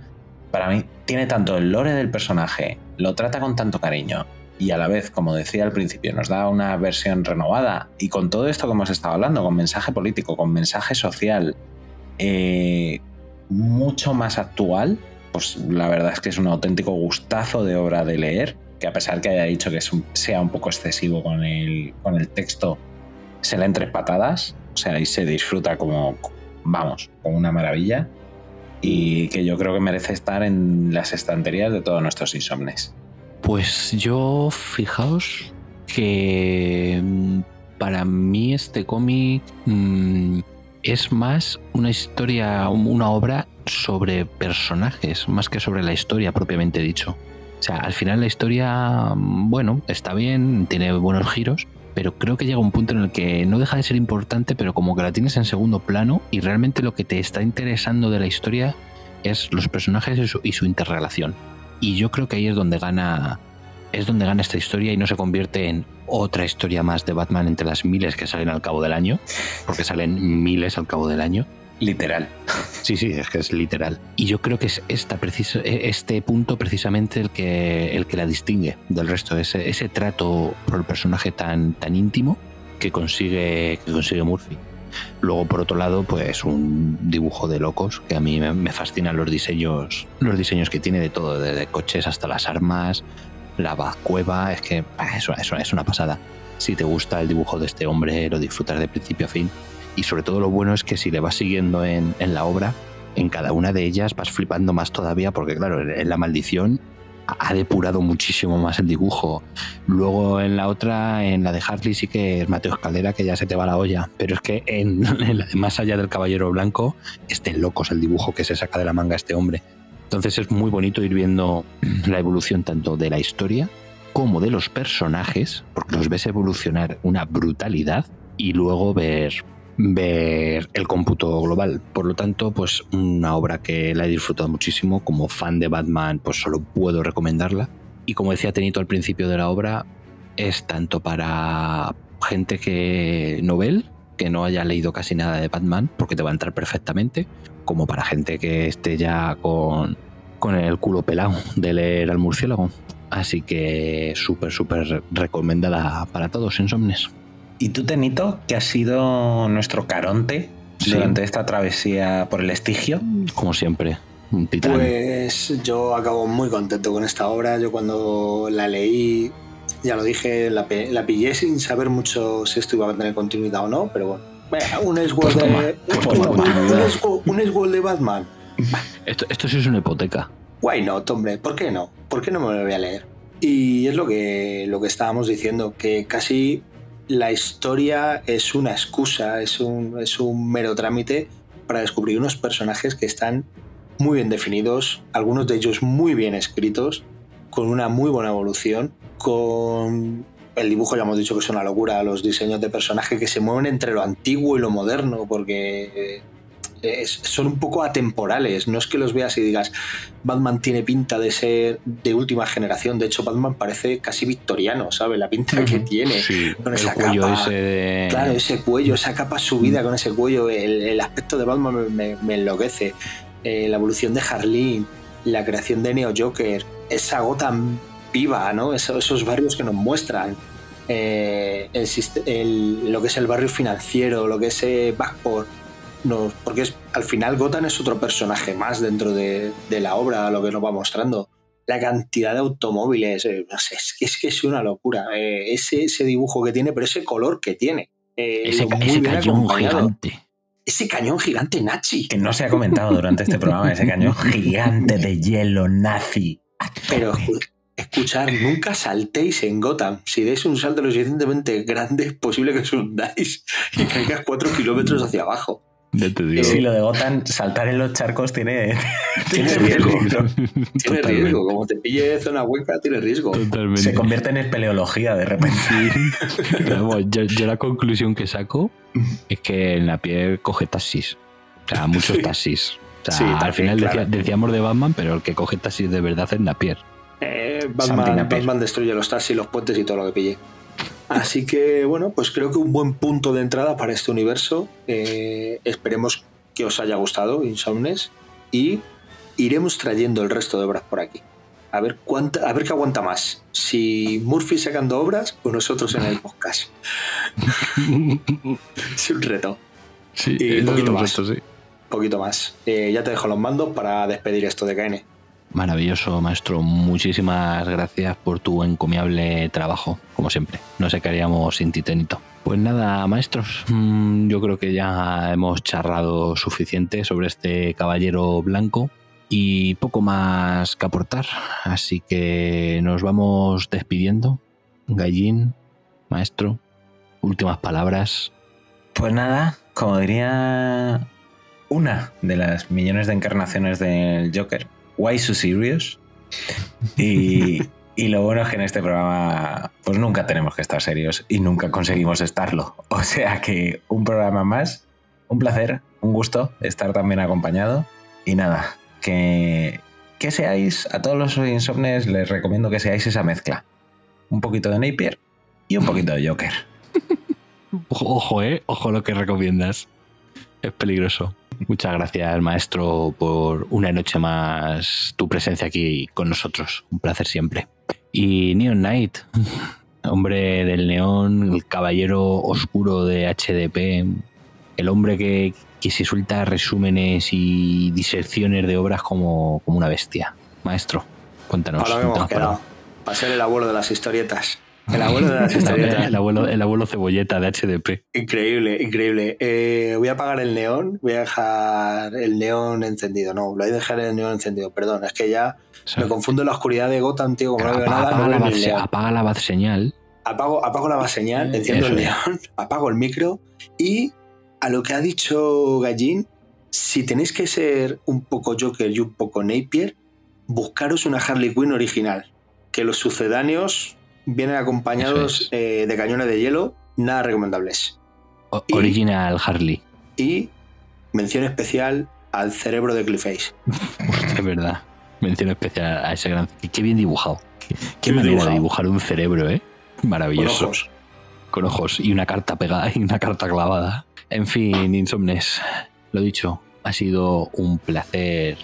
para mí tiene tanto el lore del personaje, lo trata con tanto cariño y a la vez, como decía al principio, nos da una versión renovada y con todo esto que hemos estado hablando, con mensaje político, con mensaje social, eh, mucho más actual, pues la verdad es que es un auténtico gustazo de obra de leer, que a pesar que haya dicho que sea un poco excesivo con el, con el texto, se le entre patadas, o sea, ahí se disfruta como, vamos, con una maravilla y que yo creo que merece estar en las estanterías de todos nuestros insomnes. Pues yo, fijaos que mm, para mí este cómic mm, es más una historia, una obra sobre personajes, más que sobre la historia propiamente dicho. O sea, al final la historia, bueno, está bien, tiene buenos giros, pero creo que llega un punto en el que no deja de ser importante, pero como que la tienes en segundo plano y realmente lo que te está interesando de la historia es los personajes y su, y su interrelación. Y yo creo que ahí es donde gana es donde gana esta historia y no se convierte en otra historia más de Batman entre las miles que salen al cabo del año, porque salen miles al cabo del año. Literal. Sí, sí, es que es literal. Y yo creo que es esta preciso, este punto precisamente el que, el que la distingue del resto, ese, ese trato por el personaje tan, tan íntimo que consigue, que consigue Murphy. Luego, por otro lado, pues un dibujo de locos, que a mí me, me fascinan los diseños, los diseños que tiene de todo, desde coches hasta las armas, la cueva, es que ah, es una pasada. Si te gusta el dibujo de este hombre, lo disfrutas de principio a fin. Y sobre todo lo bueno es que si le vas siguiendo en, en la obra, en cada una de ellas vas flipando más todavía, porque claro, en la maldición ha depurado muchísimo más el dibujo. Luego en la otra, en la de Hartley, sí que es Mateo Escalera, que ya se te va la olla. Pero es que en, en la de más allá del Caballero Blanco, estén locos el dibujo que se saca de la manga este hombre. Entonces es muy bonito ir viendo la evolución tanto de la historia como de los personajes, porque los ves evolucionar una brutalidad y luego ver, ver el cómputo global. Por lo tanto, pues una obra que la he disfrutado muchísimo. Como fan de Batman, pues solo puedo recomendarla. Y como decía Tenito al principio de la obra, es tanto para gente que novel, que no haya leído casi nada de Batman, porque te va a entrar perfectamente, como para gente que esté ya con, con el culo pelado de leer al murciélago. Así que súper, súper recomendada para todos, Insomnes. ¿Y tú, Tenito, que has sido nuestro caronte Sí. durante esta travesía por el estigio? Como siempre, un titán. Pues yo acabo muy contento con esta obra. Yo cuando la leí, ya lo dije, la, la pillé sin saber mucho si esto iba a tener continuidad o no, pero bueno. Un toma, de, pues un- toma, un- de Batman. Esto, esto sí es una hipoteca. Why not, hombre? ¿Por qué no? ¿Por qué no me lo voy a leer? Y es lo que, lo que estábamos diciendo, que casi la historia es una excusa, es un, es un mero trámite para descubrir unos personajes que están muy bien definidos, algunos de ellos muy bien escritos, con una muy buena evolución, con el dibujo ya hemos dicho que es una locura, los diseños de personaje que se mueven entre lo antiguo y lo moderno, porque eh, es- son un poco atemporales. No es que los veas y digas, Batman tiene pinta de ser de última generación. De hecho, Batman parece casi victoriano, ¿sabes? La pinta que tiene. Sí, con el esa cuello capa. ese de... Claro, ese cuello, esa capa subida con ese cuello, el, el aspecto de Batman me, enloquece. Eh, la evolución de Harleen, la creación de Neo Joker, esa Gotham viva, ¿no? Eso- esos barrios que nos muestran. Eh, el sist- el- lo que es el barrio financiero, lo que es eh, Backport. No, porque es, al final Gotham es otro personaje más dentro de, de la obra, lo que nos va mostrando. La cantidad de automóviles, eh, no sé, es, que- es que es una locura. Ese, ese dibujo que tiene, pero ese color que tiene. Ese, cañón acompañado. gigante. Ese cañón gigante Nachi. Que no se ha comentado durante este programa ese cañón gigante de hielo nazi. Pero escuchar, nunca saltéis en Gotham. Si dais un salto lo suficientemente grande, es posible que os hundáis y caigas cuatro kilómetros hacia abajo. Ya te digo. Sí, lo de Gotham, saltar en los charcos tiene, Tiene tiene riesgo. riesgo. Tiene riesgo. Como te pille zona hueca, tiene riesgo. Totalmente. Se convierte en espeleología de repente. Pero bueno, yo, yo la conclusión que saco es que en la piel coge taxis. O sea, muchos taxis. O sea, Sí, al también, final claro. decíamos de Batman, pero el que coge taxis de verdad es Napier. Eh, Batman, destruye los taxis, los puentes y todo lo que pille. Así que, bueno, pues creo que un buen punto de entrada para este universo. Eh, esperemos que os haya gustado, Insomnes, y iremos trayendo el resto de obras por aquí. A ver, cuánta, a ver qué aguanta más. Si Murphy sacando obras o nosotros en el podcast. es un reto. Sí, Y poquito un más. reto, sí. poquito más. Eh, ya te dejo los mandos para despedir esto de KN. Maravilloso, maestro. Muchísimas gracias por tu encomiable trabajo, como siempre. No sé qué haríamos sin ti, Tenito. Pues nada, maestros, mm, yo creo que ya hemos charrado suficiente sobre este caballero blanco y poco más que aportar. Así que nos vamos despidiendo. Gallín, maestro, últimas palabras. Pues nada, como diría una de las millones de encarnaciones del Joker, why so serious? Y, lo bueno es que en este programa pues nunca tenemos que estar serios y nunca conseguimos estarlo. O sea que un programa más, un placer, un gusto estar también acompañado. Y nada, que, que seáis, a todos los insomnes les recomiendo que seáis esa mezcla. Un poquito de Napier y un poquito de Joker. Ojo, eh, ojo lo que recomiendas. Es peligroso. Muchas gracias, maestro, por una noche más tu presencia aquí con nosotros. Un placer siempre. Y Neon Knight, hombre del neón, el caballero oscuro de HDP, el hombre que, que se suelta resúmenes y disecciones de obras como, como una bestia. Maestro, cuéntanos. Ahora hemos cuéntanos, quedado. Va a ser el abuelo de las historietas. El abuelo de las historietas. el, abuelo, el abuelo cebolleta de HDP. Increíble, increíble. Eh, voy a apagar el neón, voy a dejar el neón encendido. No, voy a dejar el neón encendido, perdón. Es que ya me confundo en la oscuridad de Gotham, tío, como no veo nada. Apaga, no la base, apaga la base señal. Apago, apago la base señal, enciendo Eso el neón, apago el micro y a lo que ha dicho Gallín, si tenéis que ser un poco Joker y un poco Napier, buscaros una Harley Quinn original. Que los sucedáneos vienen acompañados eh, de cañones de hielo, nada recomendables. O- Original Harley. Y mención especial al cerebro de Clayface. Es verdad. Mención especial a ese gran. Qué, bien dibujado. Qué, qué bien manera dibujado. de dibujar un cerebro, ¿eh? Maravilloso. Con ojos. Con ojos y una carta pegada y una carta clavada. En fin, Insomnes, lo dicho, ha sido un placer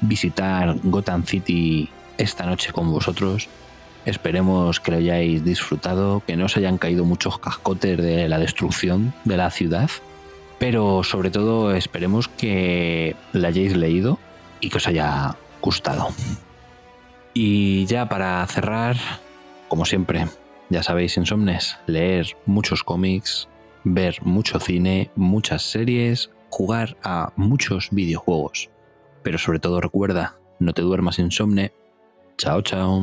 visitar Gotham City esta noche con vosotros. Esperemos que lo hayáis disfrutado, que no os hayan caído muchos cascotes de la destrucción de la ciudad, pero sobre todo esperemos que la hayáis leído y que os haya gustado. Y ya para cerrar, como siempre, ya sabéis, Insomnes, leer muchos cómics, ver mucho cine, muchas series, jugar a muchos videojuegos. Pero sobre todo recuerda, no te duermas insomne. Chao, chao.